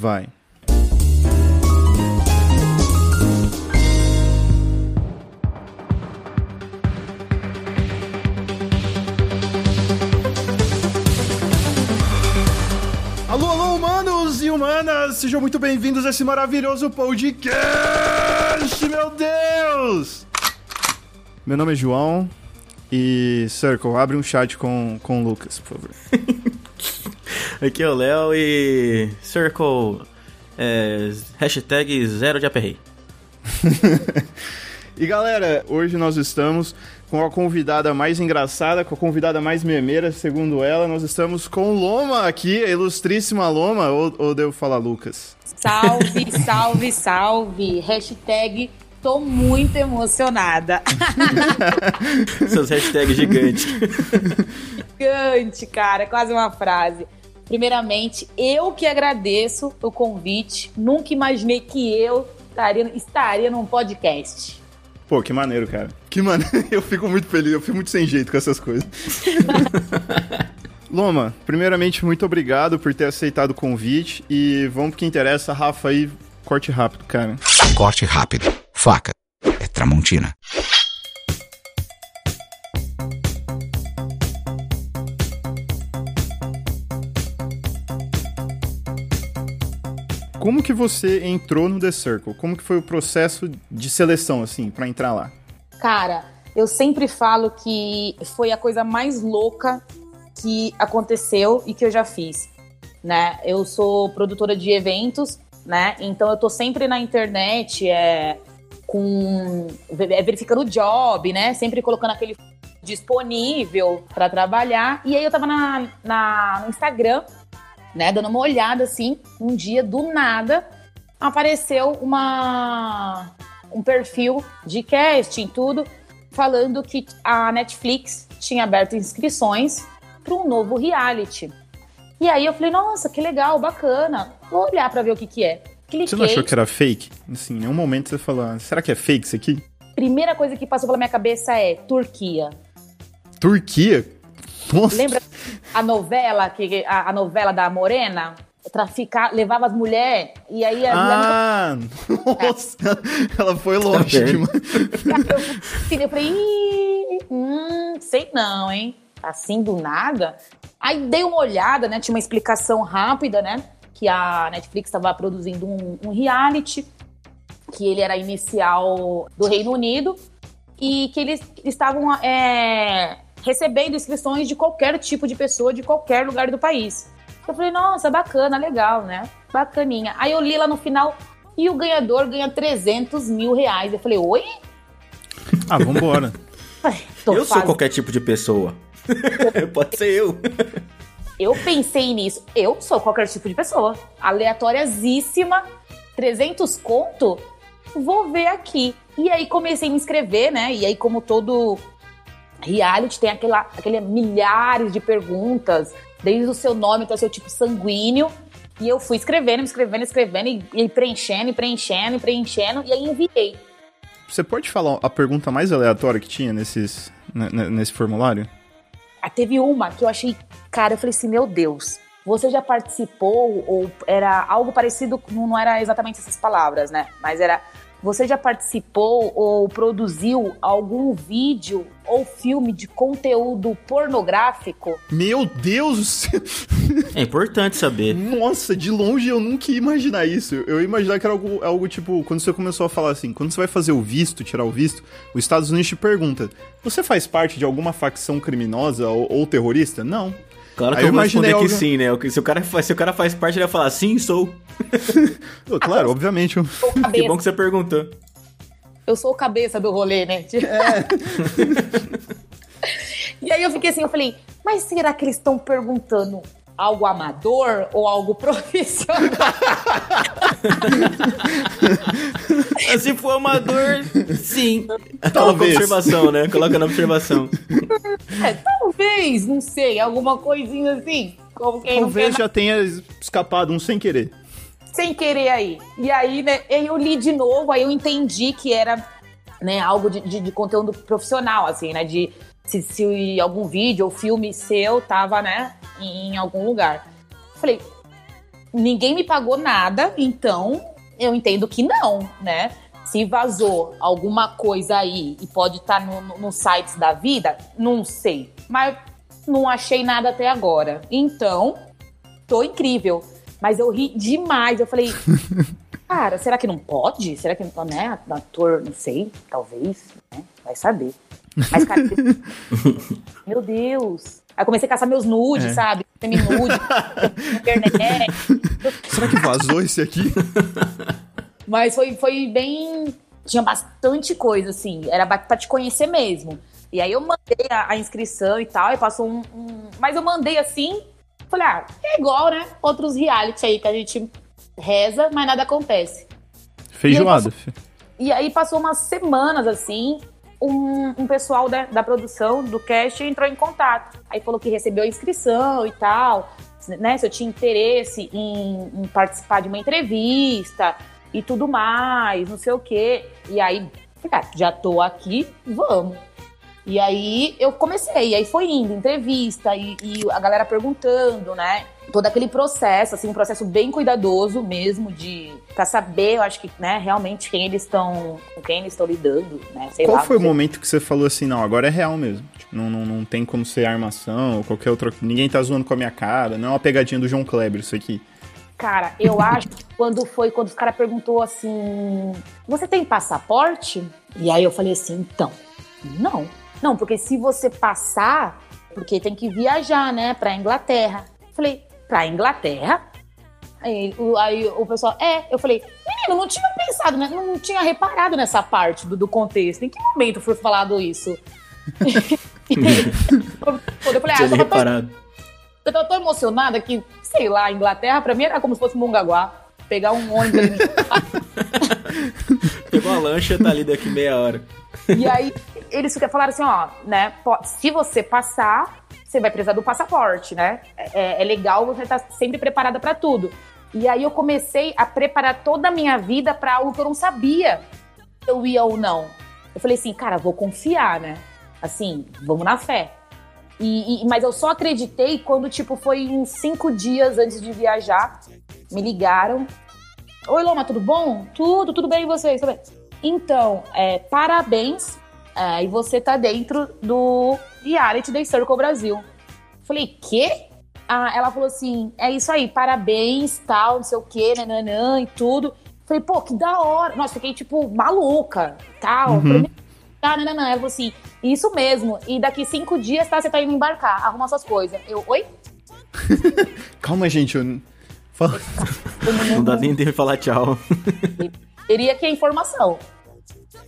vai. Alô, alô, humanos e humanas! Sejam muito bem-vindos a esse maravilhoso podcast, meu Deus! Meu nome é João e, Circle, abre um chat com, com o Lucas, por favor. Aqui é o Léo e. Circle. É, hashtag zero de aperrei. e galera, hoje nós estamos com a convidada mais engraçada, com a convidada mais memeira, segundo ela. Nós estamos com Loma aqui, a ilustríssima Loma, ou, ou devo falar Lucas? Salve, salve, salve! Hashtag tô muito emocionada. Seus hashtags gigantes. Gigante, cara, quase uma frase. Primeiramente, eu que agradeço o convite. Nunca imaginei que eu estaria, estaria num podcast. Pô, que maneiro, cara. Que maneiro. Eu fico muito feliz, eu fico muito sem jeito com essas coisas. Loma, primeiramente, muito obrigado por ter aceitado o convite. E vamos pro que interessa, Rafa, aí, corte rápido, cara. Corte rápido. Faca. É Tramontina. Como que você entrou no The Circle? Como que foi o processo de seleção, assim, para entrar lá? Cara, eu sempre falo que foi a coisa mais louca que aconteceu e que eu já fiz, né? Eu sou produtora de eventos, né? Então eu tô sempre na internet, é, com é, verificando o job, né? Sempre colocando aquele disponível para trabalhar. E aí eu tava na, na, no Instagram né, dando uma olhada assim, um dia do nada apareceu uma um perfil de casting tudo falando que a Netflix tinha aberto inscrições para um novo reality. E aí eu falei, nossa, que legal, bacana. Vou olhar para ver o que que é. Cliquei. Você não achou que era fake? Assim, em nenhum momento você falou, ah, será que é fake isso aqui? Primeira coisa que passou pela minha cabeça é Turquia. Turquia? Nossa. Lembra a novela, que, a, a novela da Morena? traficar, levava as mulheres e aí a Ah, mulher... nossa, ela foi longe demais. Eu, eu falei, hum, sei não, hein? Assim do nada. Aí dei uma olhada, né? Tinha uma explicação rápida, né? Que a Netflix estava produzindo um, um reality, que ele era inicial do Reino Unido e que eles estavam é, recebendo inscrições de qualquer tipo de pessoa, de qualquer lugar do país. Eu falei, nossa, bacana, legal, né? Bacaninha. Aí eu li lá no final, e o ganhador ganha 300 mil reais. Eu falei, oi? Ah, vambora. eu sou qualquer tipo de pessoa. Pode ser eu. Eu pensei nisso. Eu sou qualquer tipo de pessoa. Aleatoriasíssima. 300 conto? Vou ver aqui. E aí comecei a me inscrever, né? E aí, como todo reality tem aquela, aquele milhares de perguntas, desde o seu nome até o seu tipo sanguíneo. E eu fui escrevendo, escrevendo, escrevendo, e, e preenchendo, e preenchendo, e preenchendo, e aí enviei. Você pode falar a pergunta mais aleatória que tinha nesses, nesse formulário? Ah, teve uma que eu achei, cara, eu falei assim, meu Deus, você já participou, ou era algo parecido, não era exatamente essas palavras, né? Mas era você já participou ou produziu algum vídeo ou filme de conteúdo pornográfico? Meu Deus! É importante saber. Nossa, de longe eu nunca ia imaginar isso. Eu ia imaginar que era algo, algo tipo, quando você começou a falar assim, quando você vai fazer o visto, tirar o visto, os Estados Unidos te pergunta: você faz parte de alguma facção criminosa ou, ou terrorista? Não. Claro que Aí eu, vou responder que sim, né? Se o, cara, se o cara faz parte, ele vai falar sim, sou. claro, obviamente. Que bom que você perguntou. Eu sou o cabeça do rolê, né? É. e aí eu fiquei assim, eu falei, mas será que eles estão perguntando algo amador ou algo profissional? Se for amador, sim. Talvez. observação, né? Coloca na observação. É, talvez, não sei, alguma coisinha assim. Talvez já tenha escapado um sem querer. Sem querer aí. E aí, né, eu li de novo, aí eu entendi que era né, algo de, de, de conteúdo profissional, assim, né? De se, se algum vídeo ou filme seu tava, né, em, algum lugar. Falei, ninguém me pagou nada, então eu entendo que não, né? Se vazou alguma coisa aí e pode estar tá nos no, no sites da vida, não sei. Mas não achei nada até agora. Então, tô incrível. Mas eu ri demais. Eu falei, cara, será que não pode? Será que não, né? Ator, não sei, talvez, né? Vai saber. Mas, cara, meu Deus. Aí comecei a caçar meus nudes, é. sabe? Semi-nude, internet. Será que vazou esse aqui? Mas foi, foi bem. Tinha bastante coisa, assim. Era pra te conhecer mesmo. E aí eu mandei a, a inscrição e tal, e passou um, um, Mas eu mandei assim. Falei, ah, é igual, né? Outros reality aí que a gente reza, mas nada acontece. Feijoada. E aí passou, e aí passou umas semanas assim. Um, um, pessoal da, da produção do cast entrou em contato. Aí falou que recebeu a inscrição e tal, né? Se eu tinha interesse em, em participar de uma entrevista, e tudo mais, não sei o quê. E aí, cara, já tô aqui, vamos. E aí eu comecei, e aí foi indo, entrevista, e, e, a galera perguntando, né? Todo aquele processo, assim, um processo bem cuidadoso mesmo, de pra saber, eu acho que, né, realmente quem eles estão. com quem eles estão lidando, né? Sei Qual lá, foi o momento que você falou assim, não, agora é real mesmo? Tipo, não, não, não tem como ser armação ou qualquer outra. Ninguém tá zoando com a minha cara, não é uma pegadinha do João Kleber, isso aqui. Cara, eu acho que quando foi, quando os caras perguntou assim, você tem passaporte? E aí eu falei assim, então, não. Não, porque se você passar, porque tem que viajar, né, pra Inglaterra. Falei, pra Inglaterra? Aí, aí o pessoal, é, eu falei, menino, não tinha pensado, né? Não tinha reparado nessa parte do, do contexto. Em que momento foi falado isso? eu falei, ah, eu reparado. Eu tô tão emocionada que, sei lá, Inglaterra pra mim era como se fosse Mongaguá. Pegar um ônibus ali. Pegou uma lancha, tá ali daqui meia hora. E aí, eles falaram assim, ó, né, se você passar, você vai precisar do passaporte, né? É, é legal você estar tá sempre preparada para tudo. E aí eu comecei a preparar toda a minha vida para algo que eu não sabia se eu ia ou não. Eu falei assim, cara, vou confiar, né? Assim, vamos na fé. E, e, mas eu só acreditei quando, tipo, foi uns cinco dias antes de viajar. Me ligaram. Oi, Loma, tudo bom? Tudo, tudo bem e vocês? Tudo bem? Então, é, parabéns. É, e você tá dentro do reality da Circle Brasil. Falei, quê? Ah, ela falou assim: é isso aí, parabéns, tal, não sei o quê, nananã e tudo. Falei, pô, que da hora. Nossa, fiquei, tipo, maluca, tal. Uhum. Ah, não, não, não. Ela falou assim, isso mesmo. E daqui cinco dias, tá, você tá indo embarcar. Arruma suas coisas. Eu, oi? Calma, gente. Eu... Fala. não dá nem tempo de falar tchau. Teria que a informação.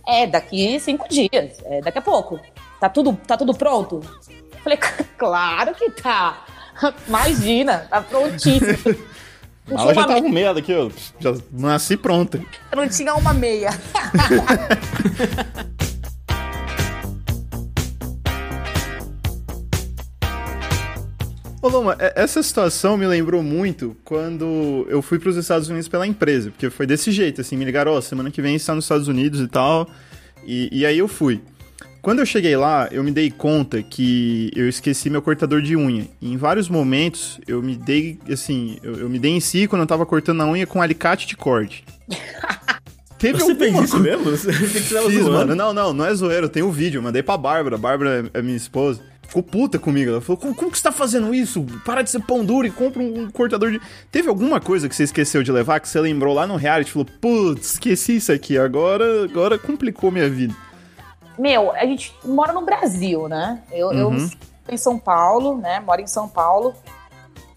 É, daqui cinco dias. É, daqui a pouco. Tá tudo, tá tudo pronto? Falei, claro que tá. Imagina, tá prontíssimo. Ela já tava com meia daqui, eu já nasci pronta. Eu não tinha uma meia. Ô Loma, essa situação me lembrou muito quando eu fui para os Estados Unidos pela empresa, porque foi desse jeito, assim, me ligaram, ó, oh, semana que vem está nos Estados Unidos e tal, e, e aí eu fui. Quando eu cheguei lá, eu me dei conta que eu esqueci meu cortador de unha. E em vários momentos, eu me dei, assim, eu, eu me dei em si quando eu tava cortando a unha com um alicate de corte. Teve Você fez isso mesmo? Você Fiz, mano. Não, não, não é zoeiro. Tem o um vídeo. Eu mandei pra Bárbara. A Bárbara é minha esposa ficou puta comigo. Ela falou: como, como, que você tá fazendo isso? Para de ser pão duro e compra um, um, cortador de. Teve alguma coisa que você esqueceu de levar que você lembrou lá no reality? Falou: putz, esqueci isso aqui, agora, agora complicou minha vida. Meu, a gente mora no Brasil, né? Eu, uhum. eu em São Paulo, né? Moro em São Paulo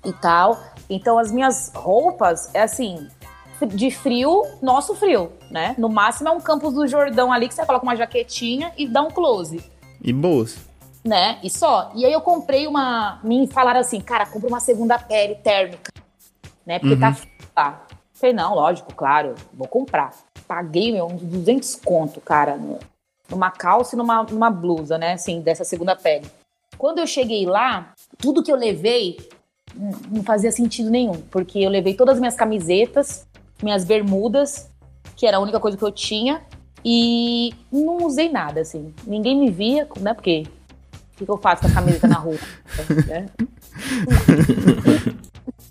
e tal. Então as minhas roupas é assim, de frio, nosso frio, né? No máximo é um Campos do Jordão ali que você coloca uma jaquetinha e dá um close. E boas né? E só. E aí eu comprei uma. Me falaram assim, cara, compra uma segunda pele térmica, né? Porque tá uhum. tá lá. Falei, não, lógico, claro, vou comprar. Paguei, meu, uns 200 conto, cara, numa calça e numa, numa blusa, né? Assim, dessa segunda pele. Quando eu cheguei lá, tudo que eu levei não fazia sentido nenhum, porque eu levei todas as minhas camisetas, minhas bermudas, que era a única coisa que eu tinha, e não usei nada, assim. Ninguém me via, né? Porque o que, eu faço com a camiseta na rua? né?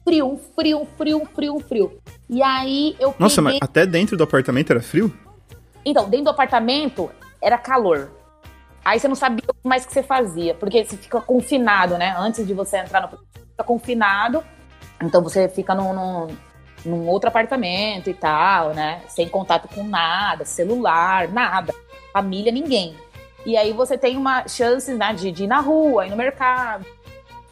frio, frio, frio, frio, frio. E aí eu Nossa, peguei... mas até dentro do apartamento era frio? Então, dentro do apartamento era calor. Aí você não sabia o mais que você fazia, porque você fica confinado, né? Antes de você entrar no. Fica confinado. Então você fica num, num, num outro apartamento e tal, né? Sem contato com nada, celular, nada. Família, ninguém. E aí você tem uma chance né, de, de ir na rua, ir no mercado,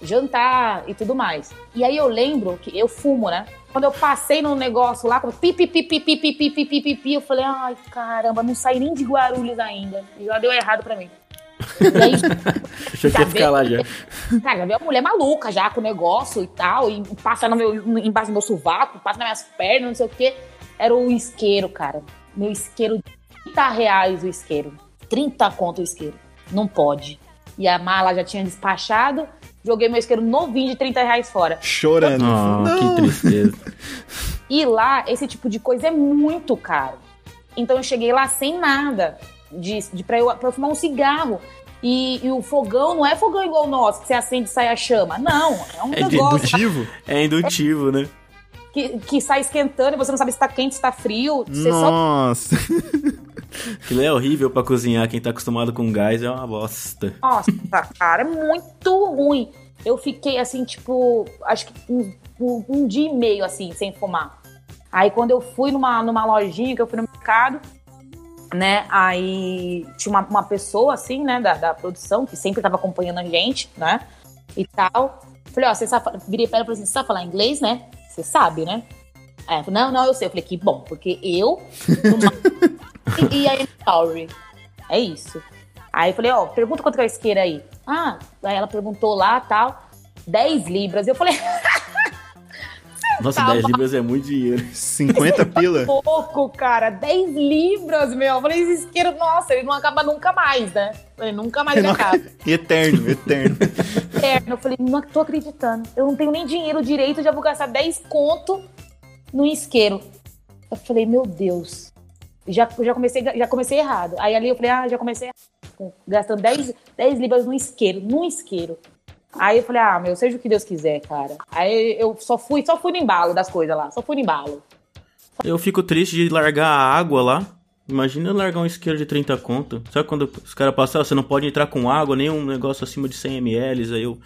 jantar e tudo mais. E aí eu lembro que eu fumo, né? Quando eu passei no negócio lá, pi, pi, pi, pi, pi, pi, pi, pi, pi, pi, pi, eu falei, ai, caramba, não saí nem de Guarulhos ainda. Já deu errado pra mim. E aí, Achei que ia ficar lá já. cara, já veio uma mulher maluca já com o negócio e tal, e passa no meu, embaixo do meu sovaco, passa nas minhas pernas, não sei o quê. Era o isqueiro, cara. Meu isqueiro, 30 reais o isqueiro. 30 conto o isqueiro. Não pode. E a mala já tinha despachado, joguei meu isqueiro novinho de 30 reais fora. Chorando. Oh, não. que tristeza. E lá, esse tipo de coisa é muito caro. Então eu cheguei lá sem nada de, de pra, eu, pra eu fumar um cigarro. E, e o fogão não é fogão igual o nosso, que você acende e sai a chama. Não, é um É negócio Indutivo? É indutivo, né? Que, que sai esquentando e você não sabe se tá quente, se tá frio. Você só Nossa. Aquilo é horrível pra cozinhar. Quem tá acostumado com gás é uma bosta. Nossa, cara, é muito ruim. Eu fiquei assim, tipo, acho que um, um- um dia e meio assim, sem fumar. Aí quando eu fui numa, numa lojinha, que eu fui no mercado, né? Aí tinha uma, uma pessoa, assim, né, da, da produção, que sempre tava acompanhando a gente, né? E tal. Falei, ó, você sabe. Virei pra ela e falei assim: você sabe falar inglês, né? Você sabe, né? Aí ela falou, não, não, eu sei. Eu falei, que bom, porque eu. e, aí, sorry. É isso. Aí eu falei, ó, pergunta quanto que é a isqueira aí. Ah, aí ela perguntou lá tal. 10 libras. Eu falei, Nossa, Tá 10 bom. libras é muito dinheiro. 50 pila? pouco, cara. 10 libras, meu. Eu falei, esse isqueiro, nossa, ele não acaba nunca mais, né? Eu falei, nunca mais ele acaba. Eterno, eterno. Eterno. Eu falei, não tô acreditando. Eu não tenho nem dinheiro direito, já vou gastar 10 conto no isqueiro. Eu falei, meu Deus. Já, já, comecei, já comecei errado. Aí ali eu falei, ah, já comecei errado. Gastando 10, 10 libras no isqueiro, num isqueiro. Aí eu falei, ah, meu, seja o que Deus quiser, cara. Aí eu só fui, só fui no embalo das coisas lá, só fui no embalo. Eu fico triste de largar a água lá. Imagina eu largar um isqueiro de 30 conto. Sabe quando os caras passam, "Ah, você não pode entrar com água, nem um negócio acima de 100 ml. Aí eu,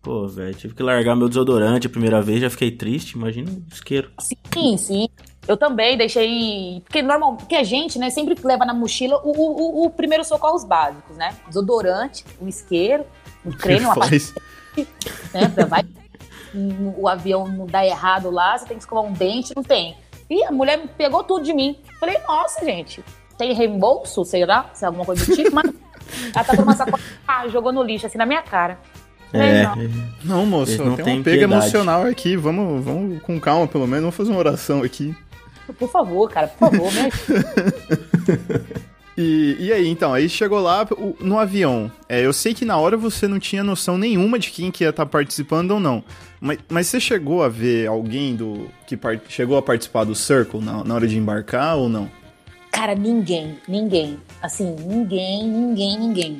pô, velho, tive que largar meu desodorante a primeira vez, já fiquei triste. Imagina um isqueiro. Sim, sim. Eu também deixei. Porque normal, porque a gente, né, sempre leva na mochila o, o, o- o primeiro socorros básicos, né? Desodorante, um isqueiro, um creme, uma Faz- né? Vai o avião não dá errado lá, você tem que escovar um dente, não tem. E a mulher pegou tudo de mim. Falei, nossa, gente, tem reembolso, sei lá, se é alguma coisa do tipo, mas ela tá com uma sacola, ah, jogou no lixo, assim, na minha cara. É, não. Não, moço, Eles não tem uma pega piedade. emocional aqui. Vamos, vamos com calma, pelo menos. Vamos fazer uma oração aqui. Por favor, cara, por favor, me ajuda. E, e aí, então, aí chegou lá o- no avião. É, eu sei que na hora você não tinha noção nenhuma de quem que ia estar participando ou não. Mas, mas você chegou a ver alguém do que par- chegou a participar do Circle na, na hora de embarcar ou não? Cara, ninguém, ninguém. Assim, ninguém, ninguém, ninguém.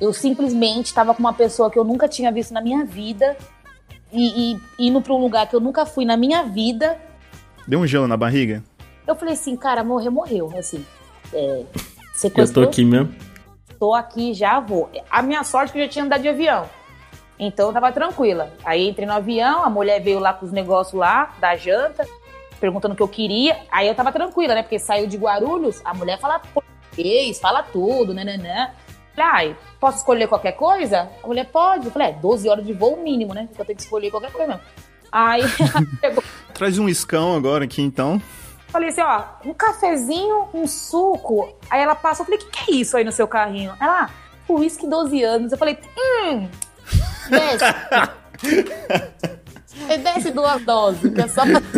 Eu simplesmente tava com uma pessoa que eu nunca tinha visto na minha vida e, e indo pra um lugar que eu nunca fui na minha vida. Deu um gelo na barriga? Eu falei assim, cara, morrer, morreu. Assim, é, eu tô sequestrou, aqui mesmo. tô aqui, já vou. A minha sorte é que eu já tinha andado de avião. Então eu tava tranquila. Aí entrei no avião, a mulher veio lá com os negócios lá, da janta, perguntando o que eu queria. Aí eu tava tranquila, né? Porque saiu de Guarulhos, a mulher fala português, fala tudo, né, né, né. Falei, ai, posso escolher qualquer coisa? A mulher pode. Eu falei, é, 12 horas de voo mínimo, né? Eu tenho que escolher qualquer coisa mesmo. Aí pegou, Traz um escão agora aqui, então. Falei assim, ó, um cafezinho, um suco. Aí ela passou, eu falei, o que, que é isso aí no seu carrinho? Ela, ah, uísque 12 anos. Eu falei, hum, desce. Desce duas doses, que é só pra,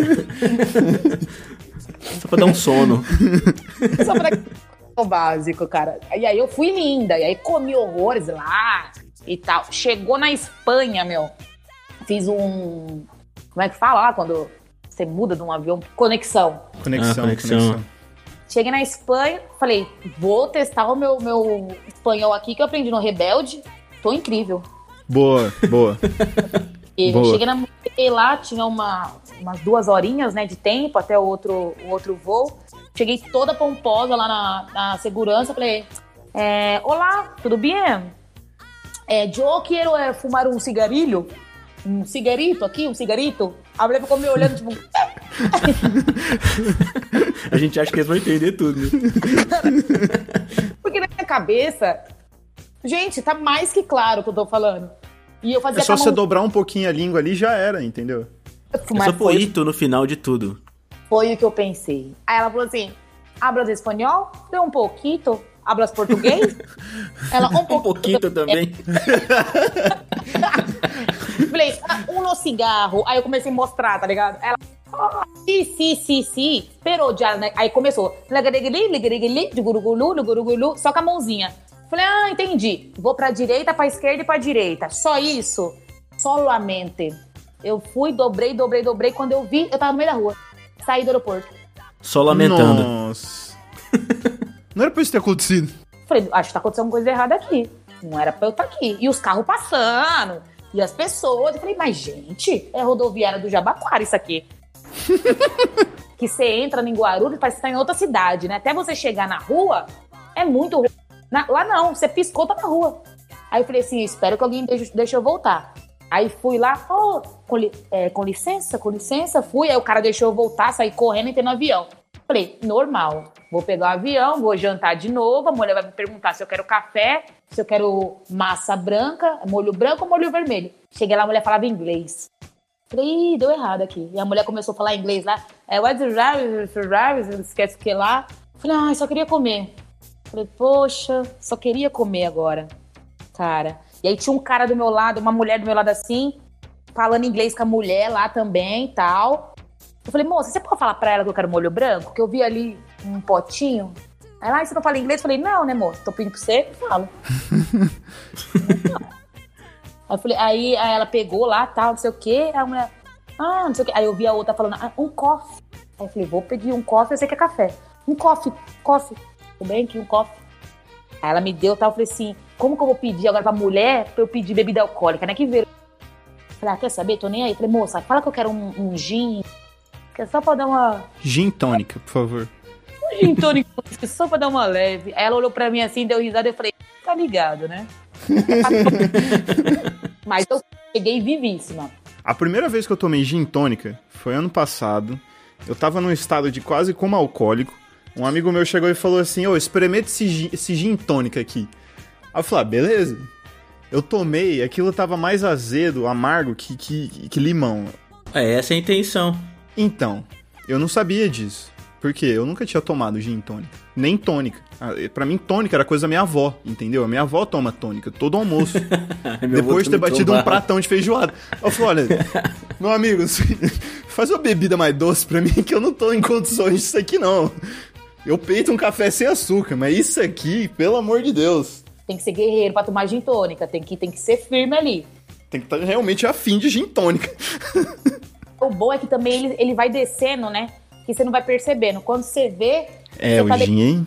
Só pra dar um sono. só pra o básico, cara. E aí eu fui linda, e aí comi horrores lá e tal. Chegou na Espanha, meu, fiz um, como é que fala lá quando você muda de um avião? Conexão. Conexão, Ah, conexão. conexão. Cheguei na Espanha, falei, vou testar o meu, meu espanhol aqui que eu aprendi no Rebelde. Tô incrível. Boa, boa. E Boa. cheguei, na, cheguei lá, tinha uma, umas duas horinhas né, de tempo até o outro, o outro voo. Cheguei toda pomposa lá na, na segurança, falei, é, olá, tudo bem? É, eu quero é, fumar um cigarilho, um cigarito aqui, um cigarito. A mulher ficou me olhando, tipo, A gente acha que eles vão entender tudo. né? porque na minha cabeça, gente, tá mais que claro o que eu tô falando. E eu fazia É só você mão- dobrar um pouquinho a língua ali já era, entendeu? É Mas só foi, no final de tudo. foi o que eu pensei. Aí ela falou assim: hablas espanhol? Deu um pouquinho. Hablas português? ela, um Um pouquinho. também. Falei, ah, um no cigarro. Aí eu comecei a mostrar, tá ligado? Ela, ah, sim, sim, sim, sim. Pero já, né? Aí começou. Só com a mãozinha. Falei, ah, entendi. Vou pra direita, pra esquerda e pra direita. Só isso? Solamente. Eu fui, dobrei, dobrei, dobrei. Quando eu vi, eu tava no meio da rua. Saí do aeroporto. Só lamentando. Nossa. Não era pra isso ter acontecido. Falei, acho que tá acontecendo coisa errada aqui. Não era pra eu estar aqui. E os carros passando. E as pessoas. Eu falei, mas gente, é rodoviária do Jabaquara isso aqui. que você entra em Guarulhos, parece que tá em outra cidade, né? Até você chegar na rua, é muito ruim. Na- lá não, você piscou, tá na rua. Aí eu falei assim, espero que alguém deixe, deixe eu voltar. Aí fui lá, oh, com, li- é, com licença, com licença, fui. Aí o cara deixou eu voltar, saí correndo e entrei no avião. Falei, normal. Vou pegar o avião, vou jantar de novo. A mulher vai me perguntar se eu quero café, se eu quero massa branca, molho branco ou molho vermelho. Cheguei lá, a mulher falava inglês. Falei, Ih, deu errado aqui. E a mulher começou a falar inglês lá. É, what's the esquece o que lá. Falei, ah, só queria comer. Falei, poxa, só queria comer agora. Cara. E aí tinha um cara do meu lado, uma mulher do meu lado assim, falando inglês com a mulher lá também e tal. Eu falei, moça, você pode falar pra ela que eu quero molho branco? Que eu vi ali um potinho. Aí lá, você não fala inglês? Eu falei, não, né, moça? Tô pedindo pra você, eu falo. Aí, eu falei, aí, aí ela pegou lá, tal, não sei o quê. Aí a mulher, ah, não sei o quê. Aí eu vi a outra falando, ah, um coffee. Aí eu falei, vou pedir um coffee, eu sei que é café. Um coffee, coffee. Tudo bem aqui, um coffee. Aí ela me deu, tal, eu falei assim, como que eu vou pedir agora pra mulher pra eu pedir bebida alcoólica, né? Que ver. Falei, ah, quer saber? Tô nem aí. Falei, moça, fala que eu quero um, um gin, que é só pra dar uma... Gin tônica, por favor. Um gin tônico, que é só pra dar uma leve. Aí ela olhou pra mim assim, deu risada e eu falei, tá ligado, né? Mas eu cheguei vivíssima. A primeira vez que eu tomei gin tônica foi ano passado. Eu tava num estado de quase como alcoólico. Um amigo meu chegou e falou assim: Ô, experimenta esse gin, esse gin tônica aqui. Aí eu falei: ah, beleza. Eu tomei, aquilo tava mais azedo, amargo que, que, que limão. É, essa é a intenção. Então, eu não sabia disso. Porque eu nunca tinha tomado gin tônica. Nem tônica. Ah, Pra mim, tônica era coisa da minha avó, entendeu? A minha avó toma tônica todo almoço. Depois de ter batido um tomava. pratão de feijoada. Eu falei, olha, meu amigo, faz uma bebida mais doce pra mim que eu não tô em condições disso aqui, não. Eu peito um café sem açúcar, mas isso aqui, pelo amor de Deus, Tem que ser guerreiro pra tomar gin tônica. Tem que, tem que ser firme ali. tem que estar realmente afim de gin tônica. O bom é que também ele, ele vai descendo, né? Que você não vai percebendo. Quando você vê, É, você o tá gin, hein?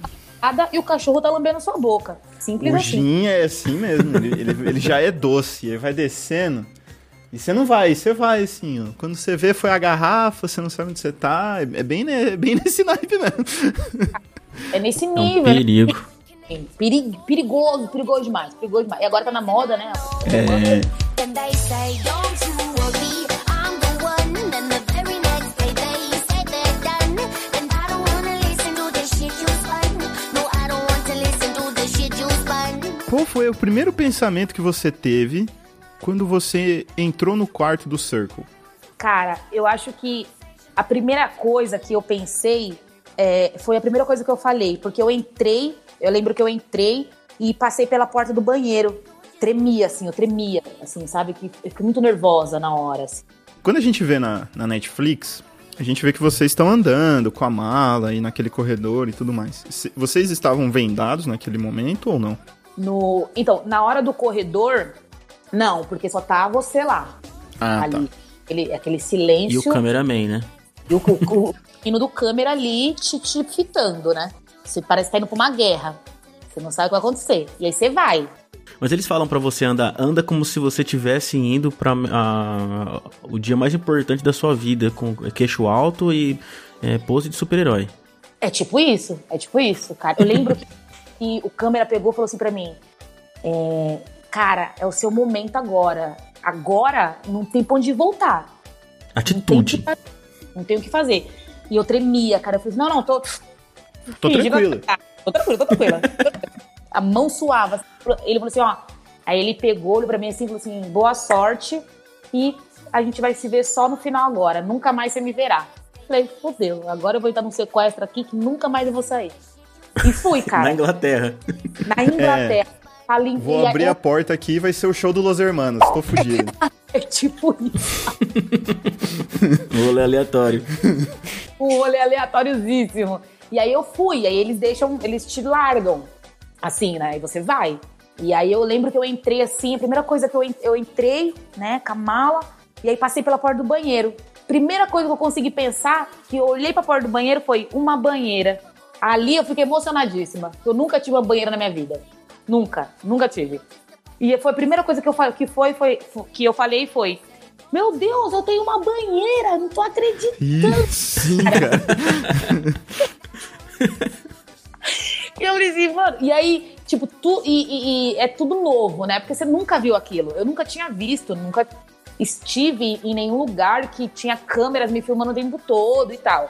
e o cachorro tá lambendo sua boca. Simples O assim. gin é assim mesmo, ele, ele- ele já é doce, ele vai descendo. E você não vai, você vai assim, ó. Quando você vê, foi a garrafa, você não sabe onde você tá. É é bem, ne- é bem nesse naipe mesmo. É nesse É um nível, né? perigo. Peri- perigoso, perigoso demais, perigoso demais. E agora tá na moda, né? É. Then Qual foi o primeiro pensamento que você teve quando você entrou no quarto do Circle? Cara, eu acho que a primeira coisa que eu pensei é, foi a primeira coisa que eu falei, porque eu entrei, eu lembro que eu entrei e passei pela porta do banheiro. Tremia, assim, eu tremia, assim, sabe? Que eu fiquei muito nervosa na hora. assim. Quando a gente vê na, na Netflix, a gente vê que vocês estão andando com a mala e naquele corredor e tudo mais. Vocês estavam vendados naquele momento ou não? No, então, na hora do corredor, não, porque só tá você lá. Ah, ali. tá. Aquele, aquele silêncio. E o cameraman, né? E o, o, o menino do câmera ali te, te fitando, né? Você parece que tá indo pra uma guerra. Você não sabe o que vai acontecer. E aí você vai. Mas eles falam pra você andar, anda como se você tivesse indo pra a- o dia mais importante da sua vida, com queixo alto e é, pose de super-herói. É tipo isso, é tipo isso, cara. Eu lembro que, que o câmera pegou e falou assim pra mim: é, Cara, é o seu momento agora. Agora não tem pra onde voltar. Não tem Atitude. Não tem o que fazer. E eu tremia, cara. Eu falei assim: Não, não, tô. Tô tranquila, tô tranquila. tô tranquila. A mão suava. Ele falou assim: Ó. Aí ele pegou, olhou pra mim assim e falou assim: Boa sorte. E a gente vai se ver só no final agora. Nunca mais você me verá. Falei, fodeu, agora eu vou entrar num sequestro aqui que nunca mais eu vou sair. E fui, Na cara. Inglaterra. Na Inglaterra. Ali, É. Vou abrir aí a porta aqui e vai ser o show do Los Hermanos. Tô fugido. É tipo isso. Rolê aleatório. O rolê aleatóriozíssimo. E aí eu fui, aí eles deixam, eles te largam. Assim, né? E você vai. E aí eu lembro que eu entrei assim, a primeira coisa que eu, eu entrei, né, com a mala, e aí passei pela porta do banheiro. Primeira coisa que eu consegui pensar, que eu olhei pra porta do banheiro, foi uma banheira. Ali eu fiquei emocionadíssima. Eu nunca tive uma banheira na minha vida. Nunca, nunca tive. E foi a primeira coisa que eu fa- que foi, foi que eu falei foi: Meu Deus, eu tenho uma banheira, não tô acreditando. Sim, cara. E eu falei mano, e aí, tipo, tu, e, e- e é tudo novo, né? Porque você nunca viu aquilo. Eu nunca tinha visto, nunca estive em nenhum lugar que tinha câmeras me filmando o tempo todo e tal.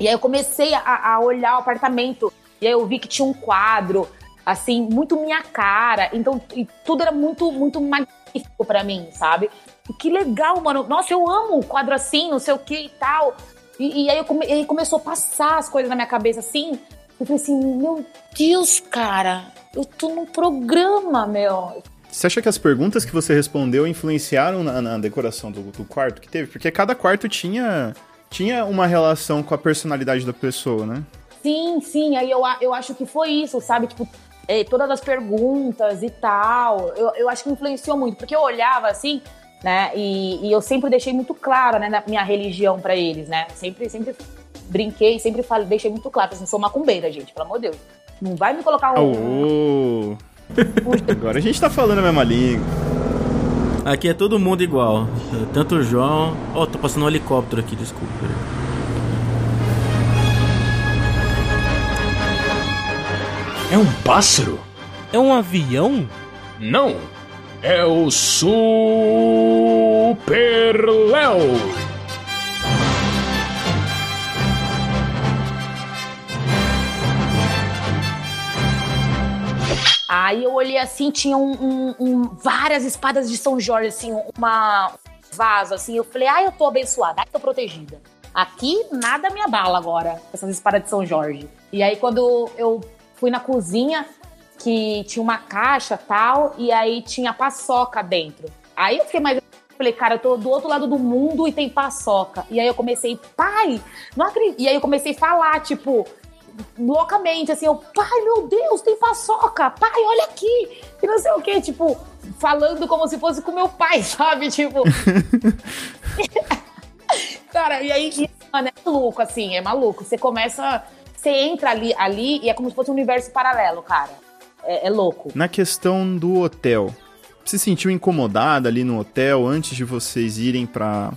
E aí eu comecei a, a olhar o apartamento, e aí eu vi que tinha um quadro, assim, muito minha cara. Então, tudo era muito, muito magnífico pra mim, sabe? E que legal, mano. Nossa, eu amo o quadro assim, não sei o que e tal. E, e aí, come- aí começou a passar as coisas na minha cabeça assim. Eu falei assim, meu Deus, cara, eu tô num programa, meu. Você acha que as perguntas que você respondeu influenciaram na, na decoração do, do quarto que teve? Porque cada quarto tinha, tinha uma relação com a personalidade da pessoa, né? Sim, sim, aí eu, eu acho que foi isso, sabe? Tipo, eh, todas as perguntas e tal. Eu, eu acho que influenciou muito, porque eu olhava assim, né? E, e eu sempre deixei muito claro, né, na minha religião pra eles, né? Sempre, sempre brinquei, sempre falei, deixei muito claro, assim, sou macumbeira, gente, pelo amor de Deus. Não vai me colocar um. Oh. Agora a gente tá falando a mesma língua. Aqui é todo mundo igual. Tanto o João. Ó, tô passando um helicóptero aqui, desculpa. É um pássaro? É um avião? Não. É o Super Léo. Aí eu olhei assim, tinha um, um- um- várias espadas de São Jorge, assim, uma vaso, assim. Eu falei, ai, eu tô abençoada, ai, tô protegida. Aqui nada me abala agora, essas espadas de São Jorge. E aí quando eu fui na cozinha, que tinha uma caixa tal, e aí tinha paçoca dentro. Aí eu fiquei mais. Falei, cara, eu tô do outro lado do mundo e tem paçoca. E aí eu comecei, pai, não acredito. E aí eu comecei a falar, tipo, loucamente, assim, eu, pai, meu Deus, tem paçoca, pai, olha aqui, e não sei o que, tipo, falando como se fosse com meu pai, sabe, tipo... Cara, e aí, mano, é maluco, assim, é maluco, você começa, você entra ali, ali e é como se fosse um universo paralelo, cara, é, é louco. Na questão do hotel, se sentiu incomodada ali no hotel antes de vocês irem pra,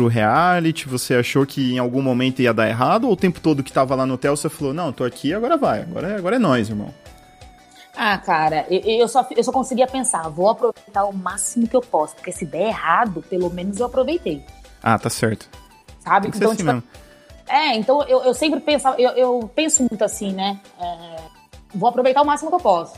pro reality? Você achou que em algum momento ia dar errado? Ou o tempo todo que tava lá no hotel você falou, não, tô aqui, agora vai, agora, é- agora é nós, irmão? Ah, cara, eu, eu só, eu só conseguia pensar, vou aproveitar o máximo que eu posso, porque se der errado, pelo menos eu aproveitei, Ah, tá certo. sabe? Tem que ser assim tipo, mesmo. É, então eu, eu sempre pensava, eu, eu penso muito assim, né? É, vou aproveitar o máximo que eu posso.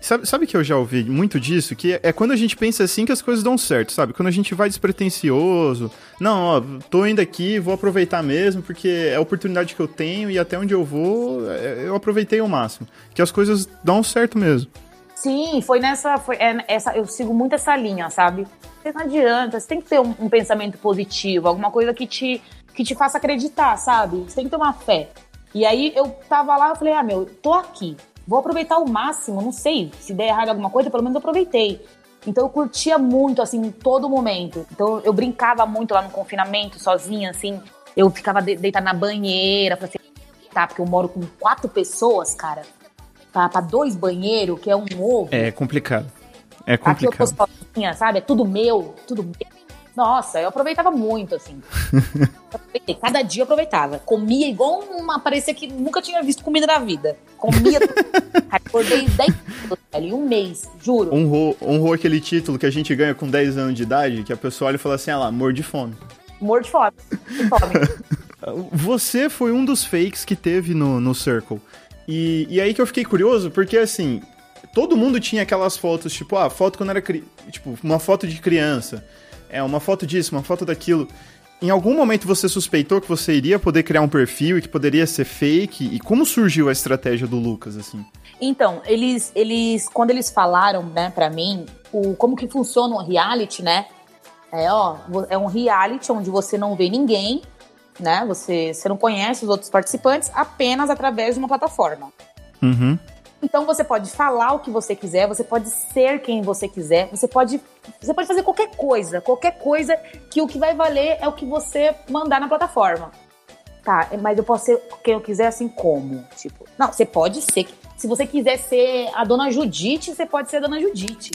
Sabe, sabe que eu já ouvi muito disso? Que é quando a gente pensa assim que as coisas dão certo, sabe? Quando a gente vai despretensioso. Não, ó, tô indo aqui, vou aproveitar mesmo, porque é a oportunidade que eu tenho e até onde eu vou, é, eu aproveitei ao máximo. Que as coisas dão certo mesmo. Sim, foi nessa, foi é, essa, eu sigo muito essa linha, sabe? Porque Não adianta, você tem que ter um, um pensamento positivo, alguma coisa que te, que te faça acreditar, sabe? Você tem que ter uma fé. E aí eu tava lá, eu falei, ah, meu, tô aqui, vou aproveitar o máximo, não sei, se der errado alguma coisa, pelo menos eu aproveitei. Então eu curtia muito, assim, em todo momento. Então eu brincava muito lá no confinamento, sozinha, assim. Eu ficava de, deitada na banheira, pra assim, tá, porque eu moro com quatro pessoas, cara. pra, pra dois banheiros, que é um ovo. É complicado. É Aqui eu tô complicado. sozinha, sabe? É tudo meu, tudo meu. Nossa, eu aproveitava muito, assim. Aproveitei, Cada dia eu aproveitava. Comia igual uma. Parecia que nunca tinha visto comida na vida. Comia. Acordei 10 quilos, velho, em um mês, juro. Honrou, honrou aquele título que a gente ganha com 10 anos de idade, que a pessoa olha e fala assim, ah lá, morro de fome. Morto de fome. De fome. Você foi um dos fakes que teve no, no Circle. E, e aí que eu fiquei curioso, porque assim, todo mundo tinha aquelas fotos, tipo, ah, foto quando era tipo, uma foto de criança. É, uma foto disso, uma foto daquilo. Em algum momento você suspeitou que você iria poder criar um perfil e que poderia ser fake? E como surgiu a estratégia do Lucas, assim? Então, eles, eles, quando eles falaram, né, pra mim, o, como que funciona um reality, né? É, ó, é um reality onde você não vê ninguém, né? Você, você não conhece os outros participantes apenas através de uma plataforma. Uhum. Então você pode falar o que você quiser, você pode ser quem você quiser, você pode, você pode fazer qualquer coisa, qualquer coisa que o que vai valer é o que você mandar na plataforma. Tá, mas eu posso ser quem eu quiser assim como? Tipo, não, você pode ser. Se você quiser ser a dona Judite, você pode ser a dona Judite.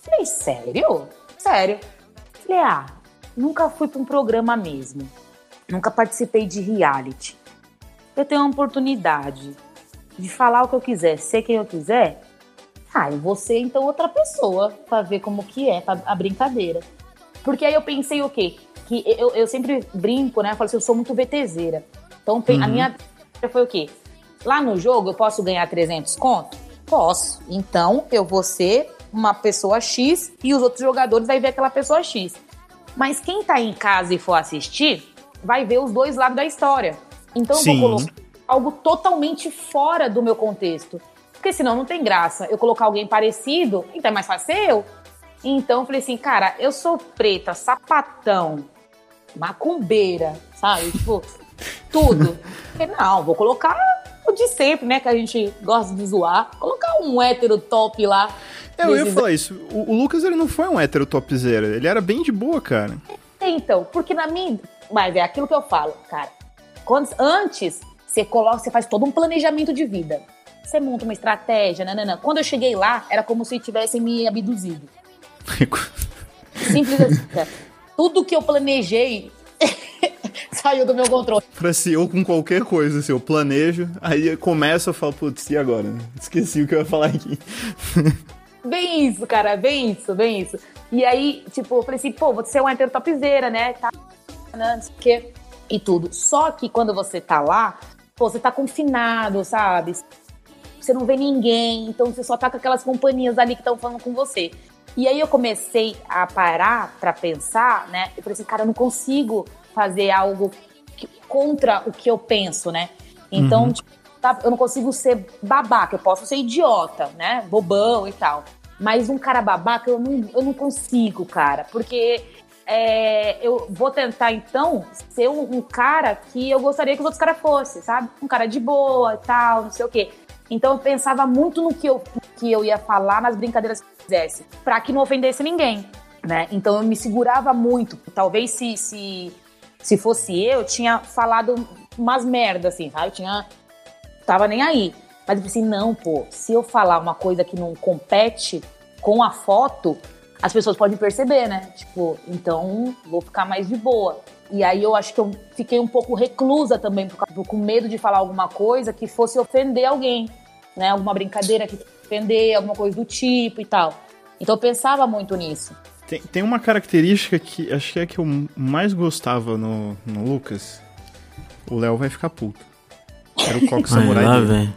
Falei, sério? Sério. Falei, ah, nunca fui pra um programa mesmo. Nunca participei de reality. Eu tenho uma oportunidade de falar o que eu quiser, ser quem eu quiser. Ah, eu vou ser então outra pessoa pra ver como que é a brincadeira. Porque aí eu pensei o quê? Que eu, eu sempre brinco, né? Eu falo assim, eu sou muito VTZera. Então pe- a minha foi o quê? Lá no jogo eu posso ganhar 300 conto? Posso. Então eu vou ser uma pessoa X e os outros jogadores vai ver aquela pessoa X. Mas quem tá em casa e for assistir, vai ver os dois lados da história. Então Sim. eu vou colocar algo totalmente fora do meu contexto. Porque senão não tem graça. Eu colocar alguém parecido, então é mais fácil eu. Então eu falei assim, cara, eu sou preta, sapatão, macumbeira, sabe? Tipo, tudo. Falei, não, vou colocar o de sempre, né? Que a gente gosta de zoar. Colocar um hétero top lá. Eu ia falar isso. O, o Lucas, ele não foi um hétero topzera. Ele era bem de boa, cara. Então, porque na minha. Mas é aquilo que eu falo, cara. Quando, antes, você coloca, você faz todo um planejamento de vida. Você monta uma estratégia, nananã. Quando eu cheguei lá, era como se tivessem me abduzido. Simples assim. cara. Tudo que eu planejei saiu do meu controle. pra ou com qualquer coisa, assim, eu planejo, aí começa eu falo, putz, e agora? Esqueci o que eu ia falar aqui. Bem isso, cara, bem isso, bem isso. E aí, tipo, eu falei assim, pô, você é uma hétero topzera, né? Tá, não sei o quê. E tudo. Só que quando você tá lá, pô, você tá confinado, sabe? Você não vê ninguém, então você só tá com aquelas companhias ali que estão falando com você. E aí eu comecei a parar pra pensar, né? Eu falei assim, cara, eu não consigo fazer algo que- contra o que eu penso, né? Então, tipo, tá, eu não consigo ser babaca, eu posso ser idiota, né? Bobão e tal. Mas um cara babaca, eu não, eu não consigo, cara. Porque é, eu vou tentar, então, ser um, um cara que eu gostaria que os outros caras fossem, sabe? Um cara de boa e tal, não sei o quê. Então eu pensava muito no que eu, que eu ia falar nas brincadeiras que eu fizesse, pra que não ofendesse ninguém, né? Então eu me segurava muito. Talvez se, se, se fosse eu, tinha falado umas merdas, assim, sabe? Eu tinha tava nem aí. Mas eu assim, não, pô, se eu falar uma coisa que não compete com a foto, as pessoas podem perceber, né? Tipo, então vou ficar mais de boa. E aí eu acho que eu fiquei um pouco reclusa também, por causa- com medo de falar alguma coisa que fosse ofender alguém, né? Alguma brincadeira que ofender, alguma coisa do tipo e tal. Então eu pensava muito nisso. Tem, tem uma característica que acho que é a que eu mais gostava no, no Lucas. O Léo vai ficar puto. Era o coque samurai lá, dele. velho.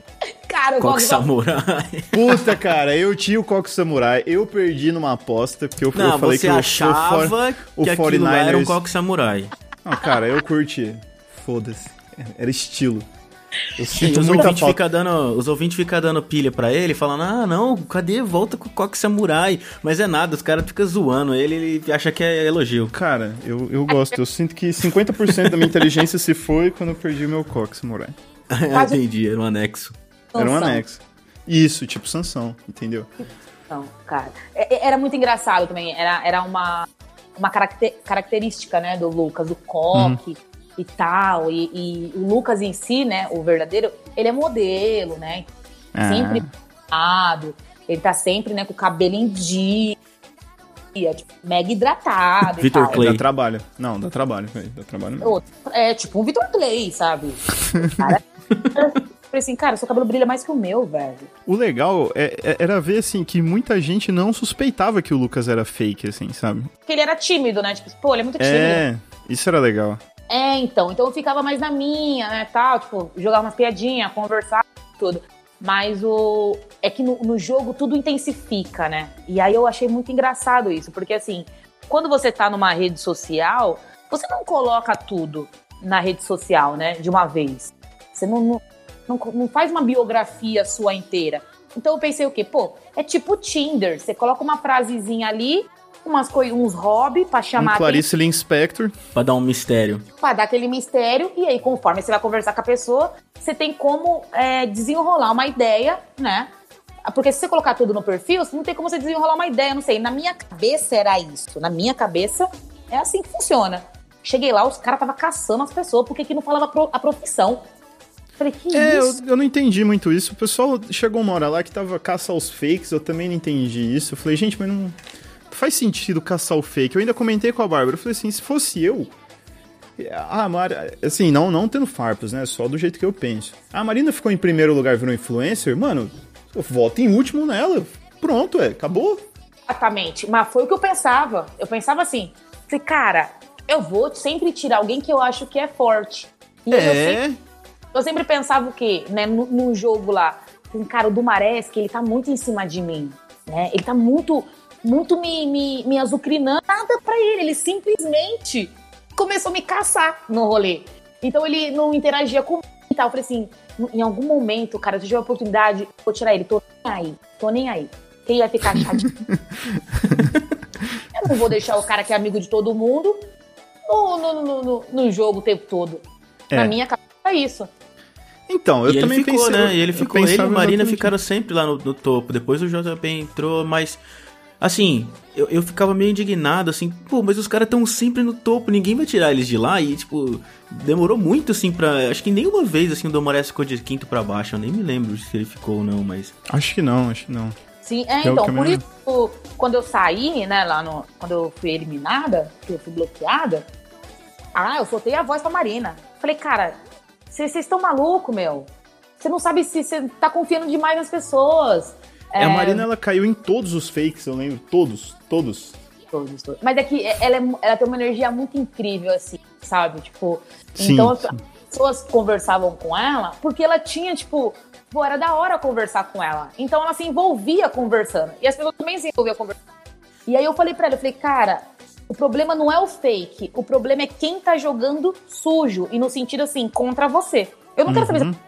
Cara, eu Coque Samurai. Puta, cara, eu tinha o coque samurai, eu perdi numa aposta, porque eu, eu Não, falei você que o- o, achava for- o que aquilo lá era um 49ers Coque Samurai. Não, cara, eu curti. Foda-se. Era estilo. Eu sinto os muita ouvintes ficam dando, os ouvintes ficam dando pilha pra ele, falando, ah, não, cadê? Volta com o Coque Samurai. Mas é nada, os caras ficam zoando ele, ele acha que é elogio. Cara, eu, eu gosto. Eu sinto que 50% da minha inteligência se foi quando eu perdi meu coque samurai. Quase- Entendi, era um anexo. Era um Sansão. anexo. Isso, tipo Sansão, entendeu? Não, cara. É- é- Era muito engraçado também. Era, era uma, uma caracter- característica, né, do Lucas, o coque e tal. E, e o Lucas em si, né, o verdadeiro, ele é modelo, né? Ah. Sempre hidratado. Ele tá sempre, né, com o cabelo em dia, tipo, mega hidratado. Vitor. Clay. Dá trabalho. Não, dá trabalho. Dá trabalho mesmo. É tipo um Vitor Clay, sabe? O Cara, falei assim, cara, seu cabelo brilha mais que o meu, velho. O legal é- é- era ver, assim, que muita gente não suspeitava que o Lucas era fake, assim, sabe? Porque ele era tímido, né? Tipo, pô, ele é muito tímido. É, isso era legal. É, então. Então eu ficava mais na minha, né, tal. Tipo, jogar umas piadinhas, conversar, tudo. Mas o... É que no, no jogo tudo intensifica, né? E aí eu achei muito engraçado isso. Porque, assim, quando você tá numa rede social, você não coloca tudo na rede social, né? De uma vez. Você não, não, não, não faz uma biografia sua inteira. Então eu pensei o quê? Pô, é tipo Tinder. Você coloca uma frasezinha ali, umas uns hobby pra Um chamar atenção Clarice Linspector. Pra dar um mistério. pra dar aquele mistério, e aí, conforme você vai conversar com a pessoa, você tem como é, desenrolar uma ideia, né? Porque se você colocar tudo no perfil, você não tem como você desenrolar uma ideia, não sei. Na minha cabeça era isso. Na minha cabeça é assim que funciona. Cheguei lá, os caras tava caçando as pessoas, porque que não falava a profissão. Falei, que É, eu, isso? eu não entendi muito isso. O pessoal chegou uma hora lá que tava caça aos fakes, eu também não entendi isso. Eu falei, gente, mas não faz sentido caçar o fake. Eu ainda comentei com a Bárbara, eu falei assim, se fosse eu... A Mari, assim, não, não tendo farpas, né? Só do jeito que eu penso. A Marina ficou em primeiro lugar, virou influencer, mano, eu voto em último nela. Pronto, é, acabou. Exatamente. Mas foi o que eu pensava. Eu pensava assim, falei, cara, eu vou sempre tirar alguém que eu acho que é forte. E aí eu sempre É, Eu sempre pensava o quê? Né, no, no jogo lá. Assim, cara, o Dumaresque, ele tá muito em cima de mim. Né? Ele tá muito, muito me, me, me azucrinando. Nada pra ele. Ele simplesmente começou a me caçar no rolê. Então ele não interagia comigo e tal. Eu falei assim, em algum momento, cara, se eu tiver a oportunidade, eu vou tirar ele. Tô nem aí. Tô nem aí. Quem vai ficar chateado? eu não vou deixar o cara que é amigo de todo mundo no, no, no, no, no jogo o tempo todo. É. Na minha cabeça é isso. Então, eu e ele também ficou, pensei... né? E ele ficou. Ele e Marina exatamente ficaram sempre lá no, no topo. Depois o JP entrou, mas. Assim, eu, eu ficava meio indignado, assim, pô, mas os caras tão sempre no topo, ninguém vai tirar eles de lá e, tipo, demorou muito, assim, pra. Acho que nenhuma vez, assim, o Domoré ficou de quinto pra baixo, eu nem me lembro se ele ficou ou não, mas. Acho que não, acho que não. Sim, é, Que é então, por isso, quando eu saí, né, lá no. Quando eu fui eliminada, que eu fui bloqueada, ah, eu soltei a voz pra Marina. Falei, cara, vocês estão malucos, meu? Você não sabe se você tá confiando demais nas pessoas. É, a Marina, ela caiu em todos os fakes, eu lembro. Todos, todos. Todos, todos. Mas é que ela, é, ela tem uma energia muito incrível, assim, sabe? Tipo, Sim, então sim. as pessoas conversavam com ela porque ela tinha, tipo, pô, era da hora conversar com ela. Então ela se envolvia conversando. E as pessoas também se envolviam conversando. E aí eu falei pra ela, eu falei, cara, o problema não é o fake, o problema é quem tá jogando sujo. E no sentido assim, contra você. Eu não quero saber se ela tá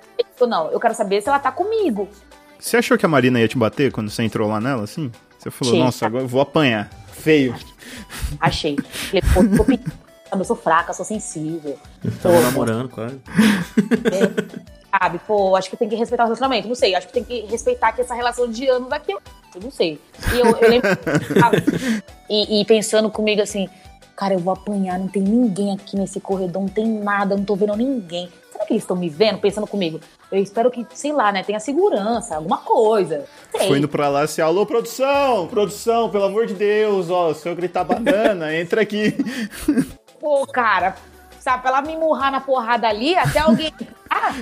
ou não, eu quero saber se ela tá comigo. Você achou que a Marina ia te bater quando você entrou lá nela, assim? Você falou, Achei. nossa, agora eu vou apanhar. Feio. Achei. Falei, pô, tô pedindo, eu sou fraca, sou sensível. Tava Pô, namorando, quase. sabe, pô, acho que tem que respeitar o relacionamento. Não sei, acho que tem que respeitar que essa relação de anos aqui, eu não sei. E eu, eu lembro. e, e pensando comigo assim, cara, eu vou apanhar, não tem ninguém aqui nesse corredor, não tem nada, eu não tô vendo ninguém. Será que eles estão me vendo, pensando comigo? Eu espero que, sei lá, né, tenha segurança, alguma coisa. Sei. Foi indo pra lá assim, alô, produção, produção, pelo amor de Deus, ó, se eu gritar banana, entra aqui. Pô, cara, sabe, pra ela me murrar na porrada ali, até alguém. Ah,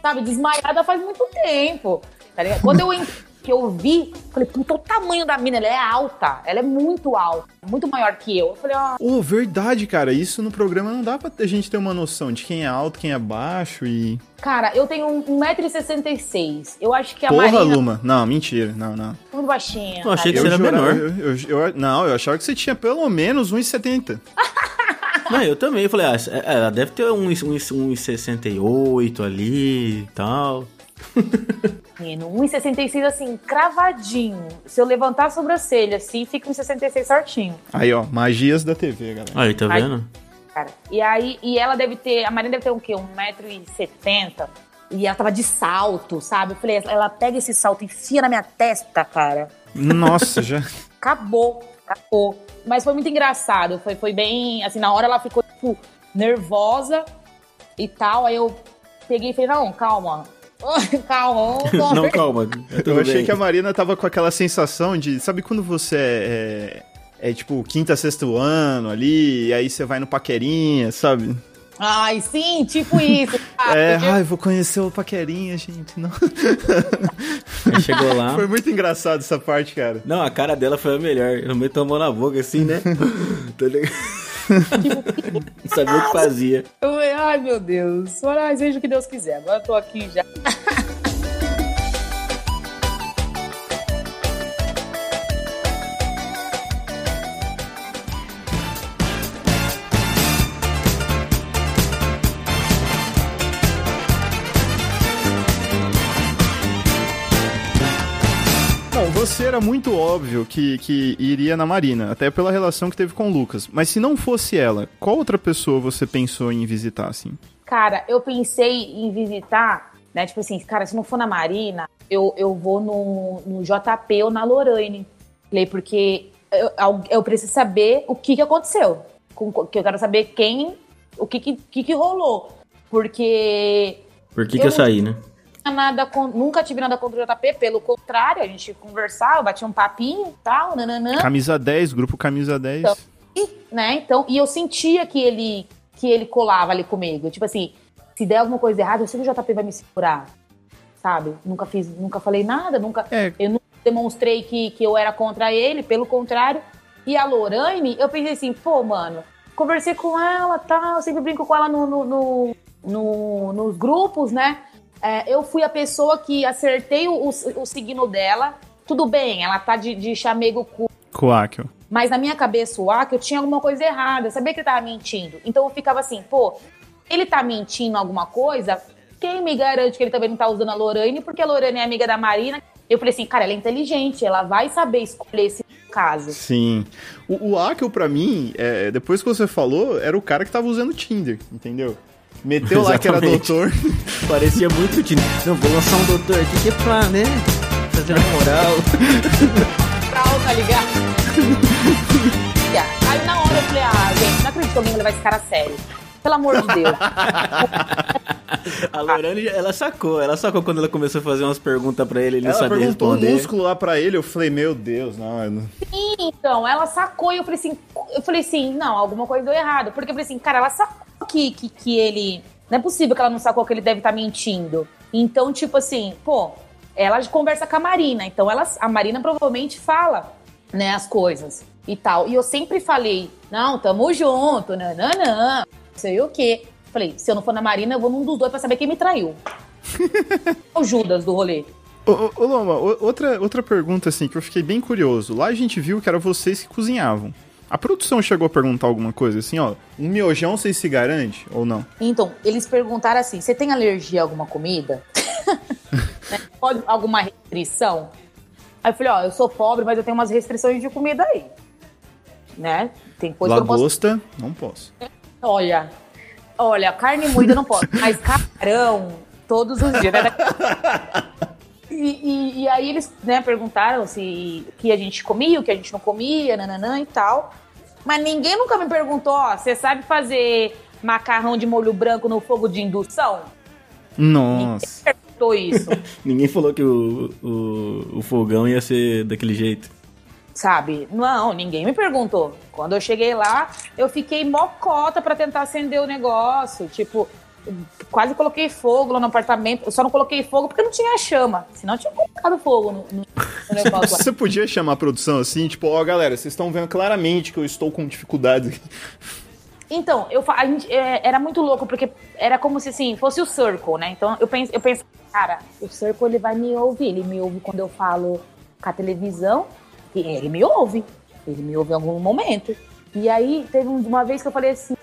sabe, desmaiada faz muito tempo. Tá ligado? Quando eu, que eu vi, falei, puta, o tamanho da mina, ela é alta. Ela é muito alta, muito maior que eu. Eu falei, ó, Ô, verdade, cara, isso no programa não dá pra a gente ter uma noção de quem é alto, quem é baixo e... cara, eu tenho um 1,66m. Eu acho que a Porra, Marina Luma. Não, mentira, não, não. muito baixinha. Eu achei que você era jurava- menor. Eu, eu- eu- não, eu achava que você tinha pelo menos 1,70. Não, eu também. Eu falei, ah, é, ela deve ter uns, uns, uns 68 ali e tal. Menino, 1,66 assim, cravadinho. Se eu levantar a sobrancelha assim, fica 1,66 certinho. Aí, ó, magias da TV, galera. Aí, tá vendo? cara. E aí, e ela deve ter, a Marina deve ter um quê? 1,70m. E ela tava de salto, sabe? Eu falei, ela pega esse salto e enfia na minha testa, cara. Nossa, já... Acabou, acabou. Mas foi muito engraçado. Foi, foi bem. Assim, na hora ela ficou, tipo, nervosa e tal. Aí eu peguei e falei, não, calma. Calma. Não, calma. É tudo Eu achei bem. que a Marina tava com aquela sensação de. Sabe quando você é. é, é, tipo quinta, sexto ano ali, e aí você vai no Paquerinha, sabe? Ai, sim, tipo isso. cara. é, Porque- ai, vou conhecer o Paquerinha, gente. Não. Aí chegou lá. Foi muito engraçado essa parte, cara. Não, a cara dela foi a melhor. Eu meio tomou na boca assim, né? tá ligado? Não sabia o que fazia. Eu falei, ai, meu Deus. Olha, seja o que Deus quiser. Agora eu tô aqui já. você era muito óbvio que, que iria na Marina, até pela relação que teve com o Lucas. Mas se não fosse ela, qual outra pessoa você pensou em visitar, assim? Cara, eu pensei em visitar, né? Tipo assim, cara, se não for na Marina, eu, eu vou no, no JP ou na Lorraine. Falei, porque eu, eu preciso saber o que, que aconteceu. Com- Que eu quero saber quem, o que, que, que, que rolou. Porque Por que, Eu que eu saí, né? Nada con- nunca tive nada contra o JP, pelo contrário, a gente conversava, batia um papinho e tal, nananã. Camisa 10, grupo Camisa 10. Então. né? Então, e eu sentia que ele que ele colava ali comigo. Tipo assim, se der alguma coisa errada, eu sei que o JP vai me segurar. Sabe? Nunca fiz, nunca falei nada, nunca É. eu nunca demonstrei que, que eu era contra ele, pelo contrário. E a Lorraine, eu pensei assim, pô, mano, conversei com ela, tal, eu sempre brinco com ela no, no- no- no- nos grupos, né? É, eu fui a pessoa que acertei o, o, o signo dela. Tudo bem, ela tá de, de chamego com Coáquio. mas na minha cabeça, o eu tinha alguma coisa errada. Eu sabia que ele tava mentindo. Então eu ficava assim, pô, ele tá mentindo alguma coisa? Quem me garante que ele também não tá usando a Lorane? Porque a Lorane é amiga da Marina. Eu falei assim, cara, ela é inteligente, ela vai saber escolher esse caso. Sim. O, o Akel, pra mim, é, depois que você falou, era o cara que tava usando Tinder, entendeu? Meteu lá que era doutor. Parecia muito time. Não, vou lançar um doutor aqui que é pra, né? Fazer na moral. Tá ligado? Aí na hora eu falei, ah, gente, não acredito que alguém vai levar esse cara a sério. Pelo amor de Deus. A Lorane, ela sacou. Ela sacou quando ela começou a fazer umas perguntas pra ele, ele não Ela sabia perguntou um responder. músculo lá pra ele, eu falei, meu Deus, não, eu não- Então, ela sacou e eu falei assim, eu falei assim, não, alguma coisa deu errado. Porque eu falei assim, cara, ela sacou que, que, que ele. Não é possível que ela não sacou que ele deve estar mentindo. Então, tipo assim, pô, ela conversa com a Marina. Então, ela, a Marina provavelmente fala, né, as coisas e tal. E eu sempre falei, não, tamo junto, nananã, não sei o quê. Falei, se eu não for na Marina, eu vou num dos dois pra saber quem me traiu. o Judas do rolê. Ô, ô, Loma, outra, outra pergunta, assim, que eu fiquei bem curioso. Lá a gente viu que era vocês que cozinhavam. A produção chegou a perguntar alguma coisa, assim, ó, um miojão vocês se garante ou não? Então, eles perguntaram assim: você tem alergia a alguma comida? Né? Pode alguma restrição? Aí eu falei, ó, eu sou pobre, mas eu tenho umas restrições de comida aí. Né? Tem coisa que eu não posso. Lagosta, não posso. Olha, olha, carne moída não posso, mas camarão todos os dias. Né? E, e- e aí eles né, perguntaram se o que a gente comia, o que a gente não comia, nananã e tal. Mas ninguém nunca me perguntou, ó, você sabe fazer macarrão de molho branco no fogo de indução? Nossa. Perguntou isso, Ninguém falou que o, o, o fogão ia ser daquele jeito. Sabe? Não, ninguém me perguntou. Quando eu cheguei lá, eu fiquei mocota pra tentar acender o negócio. Tipo, quase coloquei fogo lá no apartamento. Eu só não coloquei fogo porque não tinha chama. Senão eu tinha colocado fogo no, no- no negócio. Você podia chamar a produção assim, tipo, ó, galera, vocês estão vendo claramente que eu estou com dificuldades aqui. Então, eu, a gente, é, era muito louco, porque era como se assim, fosse o Circle, né? Então eu penso, eu penso, cara, o Circle ele vai me ouvir. Ele me ouve quando eu falo com a televisão, ele me ouve. Ele me ouve em algum momento. E aí teve um- uma vez que eu falei assim,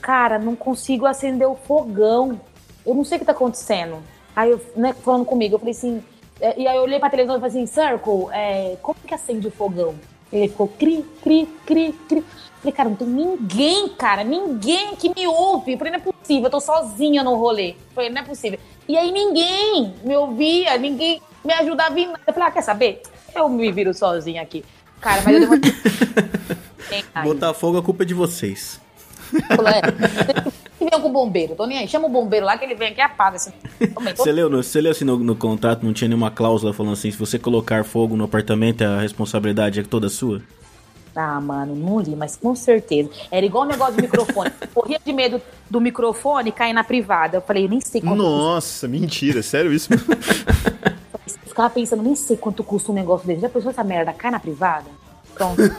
cara, não consigo acender o fogão. Eu não sei o que tá acontecendo. Aí eu, né, falando comigo, eu falei assim, é, e aí eu olhei pra televisão e falei assim, Circle, é, como que acende o fogão? Ele ficou cri, cri, cri, cri. Falei, cara, não tem ninguém, cara, ninguém que me ouve. Eu falei, não é possível, eu tô sozinha no rolê. Eu falei, não é possível. E aí ninguém me ouvia, ninguém me ajudava em nada. Eu falei, ah, quer saber? Eu me viro sozinha aqui. Cara, mas eu demorei. Aí, Botar fogo, a culpa é de vocês. é, reunião com o bombeiro, tô nem aí. Chama o bombeiro lá que ele vem aqui e apaga. Assim. Você leu, no, você leu assim no, no contrato, não tinha nenhuma cláusula falando assim, se você colocar fogo no apartamento, a responsabilidade é toda sua? Ah, mano, não li, mas com certeza. Era igual o negócio do microfone. Corria de medo do microfone cair na privada. Eu falei, nem sei quanto Nossa, mentira, sério isso? ficava pensando, nem sei quanto custa um negócio desse. Já pensou essa merda cai na privada? Pronto.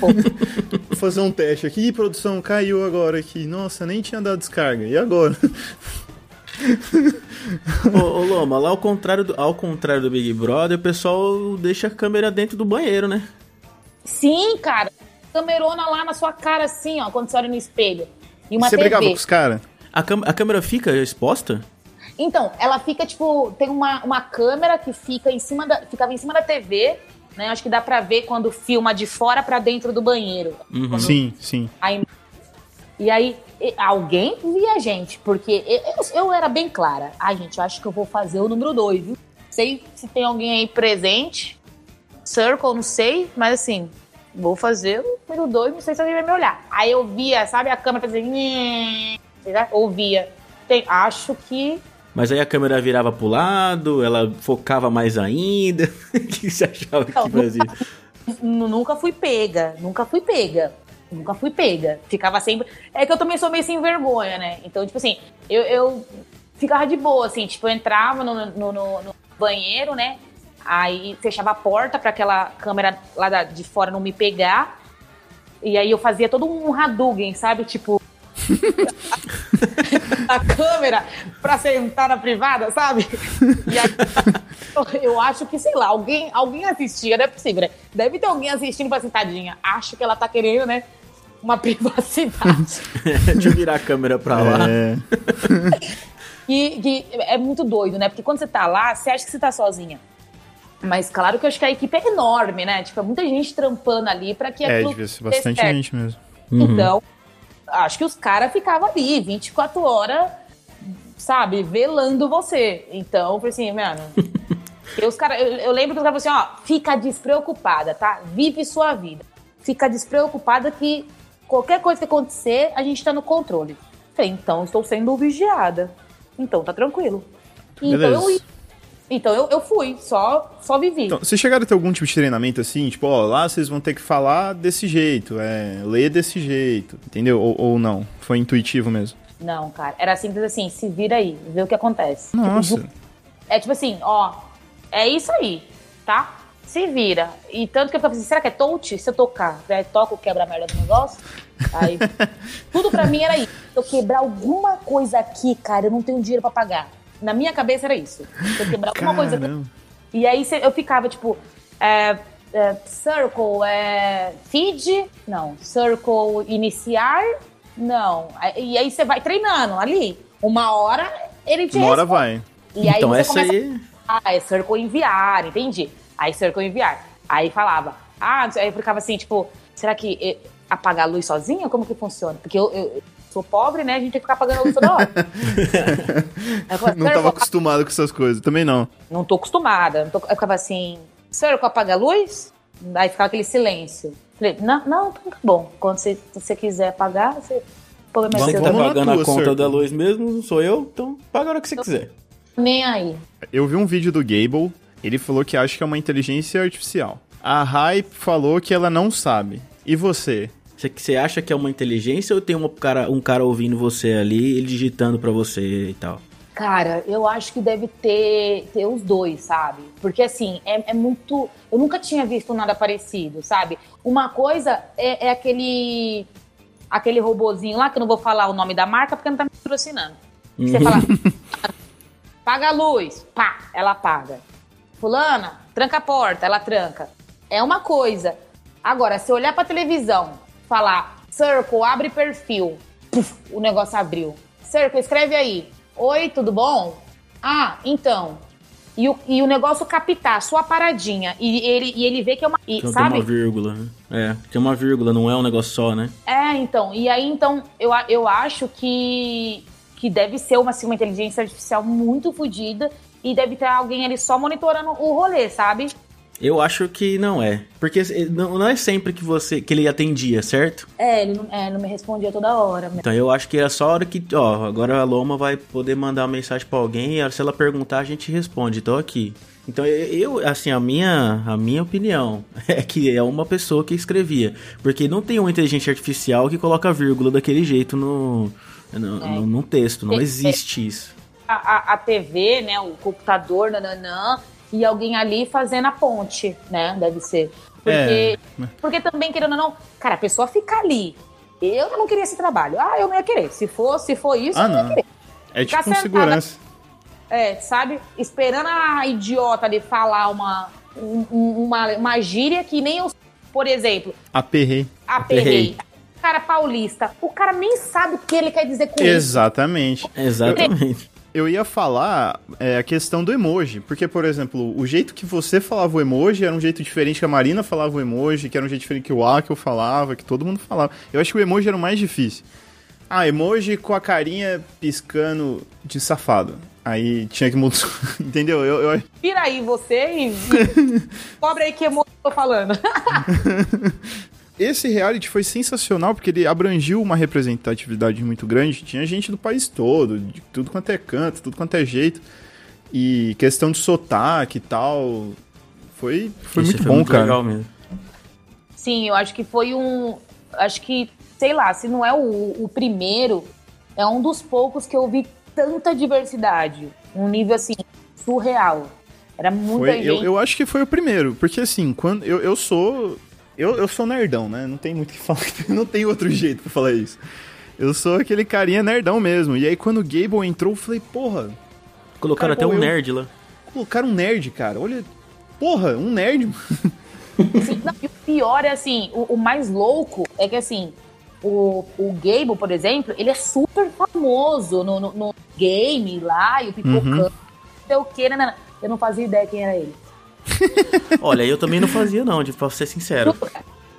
Vou fazer um teste aqui. Ih, produção, caiu agora aqui. Nossa, nem tinha dado descarga. E agora? ô, ô, Loma, lá ao contrário, do, ao contrário do Big Brother, o pessoal deixa a câmera dentro do banheiro, né? Sim, cara. Camerona lá na sua cara, assim, ó, quando você olha no espelho. E uma Você TV. brigava com os caras? A, a câmera fica exposta? Então, ela fica, tipo, tem uma, uma câmera que fica em cima da. Ficava em cima da TV, né? Acho que dá pra ver quando filma de fora pra dentro do banheiro. Uhum. Sim, sim. Aí, e aí, alguém via a gente, porque eu, eu era bem clara. Ai, gente, eu acho que eu vou fazer o número 2, viu? Sei se tem alguém aí presente. Circle, não sei, mas assim, vou fazer o número 2, não sei se alguém vai me olhar. Aí eu via, sabe, a câmera fazendo. Ouvia. Tem, acho que. Mas aí a câmera virava pro lado, ela focava mais ainda. O que você achava Não, que fazia? N- Nunca fui pega, nunca fui pega. Nunca fui pega. Ficava sempre. É que eu também sou meio sem vergonha, né? Então, tipo assim, eu, eu ficava de boa, assim, tipo, eu entrava no, no, no- no banheiro, né? Aí fechava a porta pra aquela câmera lá de fora não me pegar. E aí eu fazia todo um Hadouken, sabe? Tipo. A câmera pra sentar na privada, sabe? E aí, eu acho que, sei lá, alguém, alguém assistia, não é possível, né? Deve ter alguém assistindo pra sentadinha. Acho que ela tá querendo, né? Uma privacidade. Deixa eu virar a câmera pra lá. É. que, que é muito doido, né? Porque quando você tá lá, você acha que você tá sozinha. Mas claro que eu acho que a equipe é enorme, né? Tipo, é muita gente trampando ali pra que É, aquilo devia ser bastante certo. gente mesmo. Então, acho que os caras ficavam ali 24 horas, sabe, velando você. Então, eu falei assim, mano. os cara, eu, eu lembro que os caras falaram assim: ó, fica despreocupada, tá? Vive sua vida. Fica despreocupada que qualquer coisa que acontecer, a gente tá no controle. Eu Falei, então, estou sendo vigiada. Então, tá tranquilo. Então, Beleza. eu, então eu, eu fui, só, só vivi. Então, vocês chegaram a ter algum tipo de treinamento assim? Tipo, ó, lá vocês vão ter que falar desse jeito, é, ler desse jeito, entendeu? Ou, ou não? Foi intuitivo mesmo? Não, cara, era simples assim: se vira aí, vê o que acontece. Tipo, Nossa. É tipo assim, ó, é isso aí, tá? Se vira. E tanto que eu ficava assim, será que é touch? Se eu tocar, já toco, quebra a merda do negócio? Aí, tudo pra mim era isso. Se eu quebrar alguma coisa aqui, cara, eu não tenho dinheiro pra pagar. Na minha cabeça era isso. Se eu quebrar alguma coisa. E aí eu ficava, tipo, é, é, circle, é, feed? Não. Circle, iniciar? Não. E aí você vai treinando ali. Uma hora ele te Uma hora vai. E aí então você essa começa aí. ah, é circle enviar, entendi. Aí circle enviar. Aí falava, ah, aí eu ficava assim, tipo, será que apagar a luz sozinha? Como que funciona? Porque eu, eu sou pobre, né? A gente tem que ficar apagando a luz toda hora. Eu falava, Não tava "Circle, acostumado com essas coisas. Também não. não tô acostumada. Não tô... Eu ficava assim, circle apaga a luz? Aí ficava aquele silêncio. Falei, não, não, tá bom. Quando você, se você quiser apagar, você põe Quem mais tá pagando tua, a conta Circo. da luz mesmo sou eu, então paga a hora que você quiser. Nem aí. Eu vi um vídeo do Gable, ele falou que acha que é uma inteligência artificial. A Hype falou que ela não sabe. E você? Você, acha que é uma inteligência ou tem uma cara, um cara ouvindo você ali, ele digitando pra você e tal? Cara, eu acho que deve ter, ter os dois, sabe? Porque assim, é, é muito. Eu nunca tinha visto nada parecido, sabe? Uma coisa é, é aquele. aquele robozinho lá, que eu não vou falar o nome da marca porque não tá me patrocinando. Você fala. Paga a luz, pá, ela paga. Fulana, tranca a porta, ela tranca. É uma coisa. Agora, se eu olhar pra televisão, falar, Circle, abre perfil, puf, o negócio abriu. Circle, escreve aí. Oi, tudo bom? Ah, então. E o, e o negócio captar sua paradinha. E ele, e ele vê que é uma. e, tem sabe? uma vírgula. né? É, tem uma vírgula, não é um negócio só, né? É, então. E aí, então, eu, eu acho que, que deve ser uma, assim, uma inteligência artificial muito fodida e deve ter alguém ali só monitorando o rolê, sabe? Eu acho que não é. Porque não não é sempre que você que ele atendia, certo? É, ele não, é, não me respondia toda hora. Então eu acho que era só a hora que, ó, agora a Loma vai poder mandar uma mensagem pra alguém e se ela perguntar a gente responde. Tô aqui. Então eu, assim, a minha, a minha opinião é que é uma pessoa que escrevia, porque não tem uma inteligência artificial que coloca vírgula daquele jeito no no, no, no texto, não É. existe isso. A, a, a TV, né, o computador, nananã, e alguém ali fazendo a ponte, né, deve ser. Porque, É. porque também, querendo ou não, cara, a pessoa fica ali. Eu não queria esse trabalho. Ah, eu não ia querer. Se for, se for isso, Ah, eu não ia querer. É Ficar tipo um sentada- segurança. É, sabe? Esperando a idiota ali falar uma, um- um- uma, uma gíria que nem eu. Por exemplo, Aperrei. aperrei. Cara paulista. O cara nem sabe o que ele quer dizer com isso. Exatamente. Exatamente. Eu ia falar é, a questão do emoji, porque, por exemplo, o jeito que você falava o emoji era um jeito diferente que a Marina falava o emoji, que era um jeito diferente que o Akel falava, que todo mundo falava. Eu acho que o emoji era o mais difícil. Ah, emoji com a carinha piscando de safado. Aí tinha que mudar. Entendeu? Eu, eu- Vira aí você e cobra aí que emoção eu tô falando. Esse reality foi sensacional porque ele abrangiu uma representatividade muito grande. Tinha gente do país todo, de tudo quanto é canto, tudo quanto é jeito. E questão de sotaque e tal. Foi, foi Isso muito bom, cara. legal mesmo. Sim, eu acho que foi um. Acho que, sei lá, se não é o, o primeiro, é um dos poucos que eu vi tanta diversidade. Um nível assim, surreal. Era muita Foi- gente. eu, eu acho que foi o primeiro, porque assim, quando eu, eu sou. Eu, eu sou nerdão, né? Não tem muito o que falar, não tem outro jeito pra falar isso. Eu sou aquele carinha nerdão mesmo. E aí quando o Gable entrou, eu falei, porra, Colocaram Cara, até um bom, eu- nerd lá. colocaram um nerd, cara. Olha. Porra, um nerd. Sim, não, e o pior é assim, o, o mais louco é que assim, o, o Gable, por exemplo, ele é super famoso no, no, no game lá, e o pipocão, não sei o que, né? Eu não fazia ideia quem era ele. Olha, eu também não fazia não, de- pra ser sincero.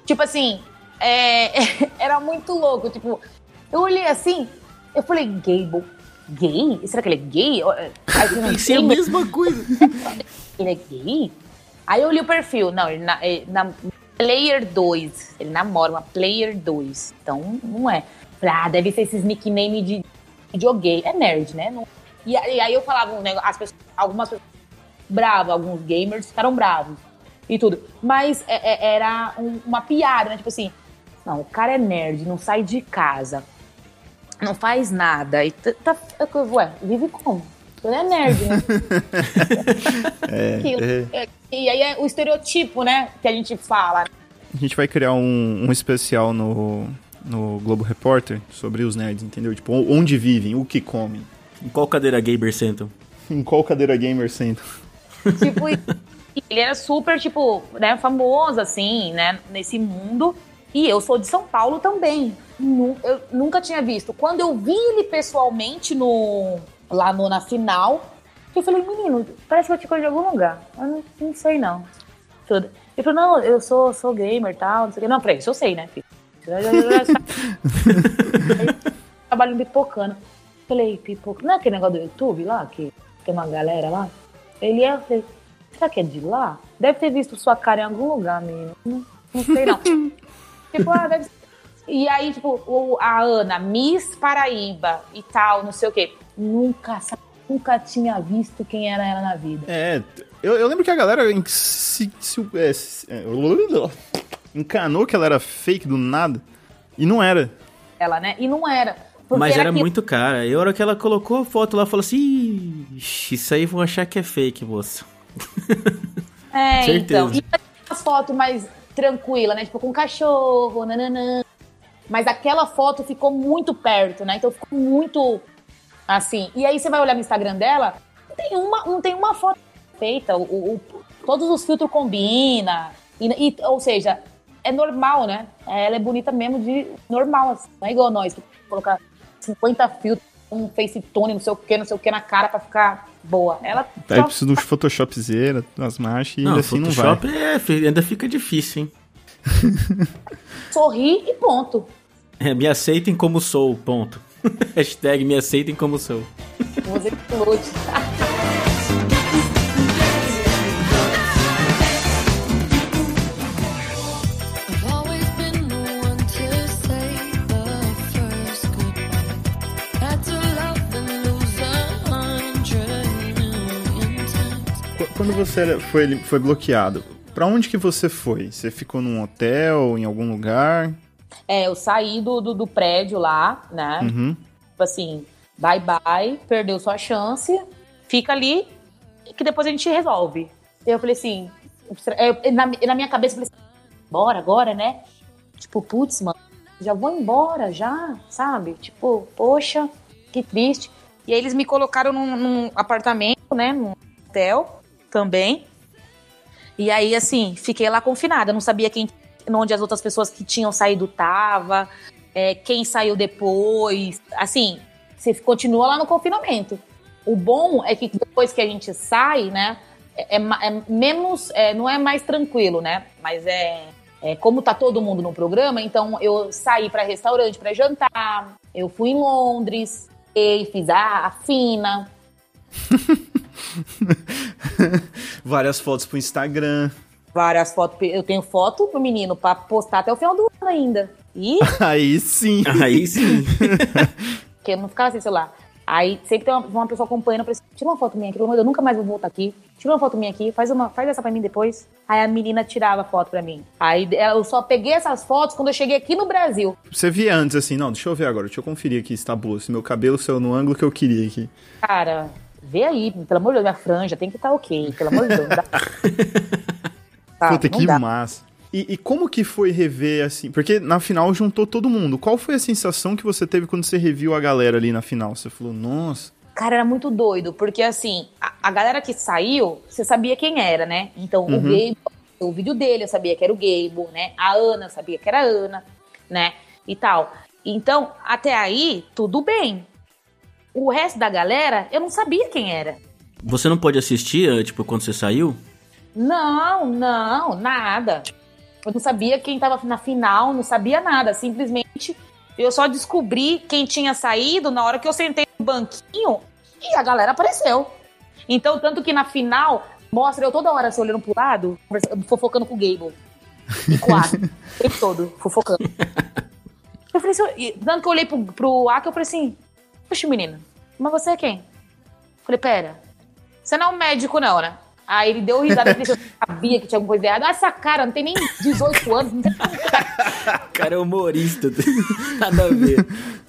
Tipo assim, é, era muito louco. Tipo, eu olhei assim, eu falei, Gable, gay? Será que ele é gay? Aí eu Pensei a "Gay? mesma coisa. ele é gay? Aí eu li o perfil. Não, ele na, ele na Player 2. Ele namora uma Player 2. Então, não é. Falei, ah, deve ser esses nickname de videogame. É nerd, né? Não- E, aí aí eu falava um negócio, as pessoas, algumas pessoas bravas, alguns gamers ficaram bravos e tudo. Mas é- é- era um- uma piada, né? Tipo assim, não, o cara é nerd, não sai de casa, não faz nada. E tá, tá- ué, vive como? Ele é nerd, né? Aquilo. é. É, E aí é o estereotipo, né? Que a gente fala. A gente vai criar um, um especial no, no Globo Repórter sobre os nerds, entendeu? Tipo, onde vivem, o que comem. Em qual cadeira gamer sentam? Em qual cadeira gamer sentam. Tipo, ele era super, tipo, né, famoso, assim, né, nesse mundo. E eu sou de São Paulo também. Eu nunca tinha visto. Quando eu vi ele pessoalmente no, lá no, na final, eu falei, menino, parece que eu te conheço de algum lugar. Eu não, não sei, não. Tudo. Ele falou, não, eu sou, sou gamer e tal, não sei o quê. Não, falei, isso eu sei, né, filho? Trabalho pipocando. Falei, pipoca. Não é aquele negócio do YouTube lá, que tem uma galera lá? Ele é, eu falei, será que é de lá? Deve ter visto sua cara em algum lugar, menino. Não, não sei, não. tipo, ah, deve ser. E aí, tipo, o- a Ana, Miss Paraíba e tal, não sei o quê. Nunca, nunca tinha visto quem era ela na vida. É, eu, eu lembro que a galera se, se- é, se- é, encanou que ela era fake do nada. E não era. Ela, né? E não era. Porque Mas era aquilo- muito cara. E a hora que ela colocou a foto lá, falou assim: "Ixi, isso aí vão achar que é fake, moça. É, então. E as fotos mais tranquila, né? Tipo, com cachorro, nananã. Mas aquela foto ficou muito perto, né? Então ficou muito assim. E aí você vai olhar no Instagram dela, não tem uma, não tem uma foto feita. O, o- o- todos os filtros combinam. E, e- ou seja, é normal, né? Ela é bonita mesmo de normal, assim. Não é igual nós, que colocar 50 filtros, um face tone, não sei o que, não sei o que na cara pra ficar boa. Ela Aí só precisa do Photoshopzera, das marchas, e Não, ainda assim não vai. Photoshop é, ainda fica difícil, hein? sorri e ponto. É, me aceitem como sou, ponto. Hashtag me aceitem como sou. Você que lute. Quando você foi, foi bloqueado, pra onde que você foi? Você ficou num hotel, em algum lugar? É, eu saí do, do, do prédio lá, né? Uhum. Tipo assim, bye bye, perdeu sua chance, fica ali, que depois a gente resolve. Eu falei assim, eu- na, na minha cabeça, eu falei assim, bora agora, né? Tipo, putz, mano, já vou embora, já, sabe? Tipo, poxa, que triste. E aí eles me colocaram num, num apartamento, né? Num hotel também. E aí, assim, fiquei lá confinada. Não sabia quem, onde as outras pessoas que tinham saído tava, é, quem saiu depois. Assim, você continua lá no confinamento. O bom é que depois que a gente sai, né? É, é é menos. é, não é mais tranquilo, né? Mas é. é, como tá todo mundo no programa, então eu saí para restaurante para jantar. Eu fui em Londres, e fiz a, a fina. Várias fotos pro Instagram. Várias fotos. Eu tenho foto pro menino pra postar até o final do ano ainda. E Aí sim. Aí sim. porque eu não ficava sem celular. Aí sempre tem uma, uma pessoa acompanhando, falei assim, tira uma foto minha aqui, pelo amor de Deus, eu nunca mais vou voltar aqui. Tira uma foto minha aqui, faz, uma, faz essa pra mim depois. Aí a menina tirava a foto pra mim. Aí eu só peguei essas fotos quando eu cheguei aqui no Brasil. Você via antes assim, não, deixa eu ver agora, deixa eu conferir aqui se tá boa, se meu cabelo saiu no ângulo que eu queria aqui. Cara, vê aí, pelo amor de Deus, minha franja tem que estar ok, pelo amor de Deus. Não dá. Sabe, Puta, não que dá. massa. E, e como que foi rever assim? Porque na final juntou todo mundo. Qual foi a sensação que você teve quando você reviu a galera ali na final? Você falou, nossa. Cara, era muito doido, porque assim, a, a galera que saiu, você sabia quem era, né? Então, o Uhum. Gable, o vídeo dele, eu sabia que era o Gable, né? A Ana, eu sabia que era a Ana, né? E tal. Então, até aí, tudo bem. O resto da galera, eu não sabia quem era. Você não pode assistir, eh, tipo, quando você saiu? Não, não, nada. Eu não sabia quem tava na final, não sabia nada. Simplesmente eu só descobri quem tinha saído na hora que eu sentei no banquinho e a galera apareceu. Então, tanto que na final, mostra eu toda hora se olhando pro lado, fofocando com o Gable. E com o Aka. o tempo todo, fofocando. Eu falei assim, tanto que eu olhei pro, pro Aka, eu falei assim, poxa, menina, mas você é quem? Falei, pera, você não é um médico não, né? Aí ele deu risada, falei, eu sabia que tinha alguma coisa errada. Ah, essa cara, não tem nem 18 anos, não tem O cara é humorista. Nada a ver.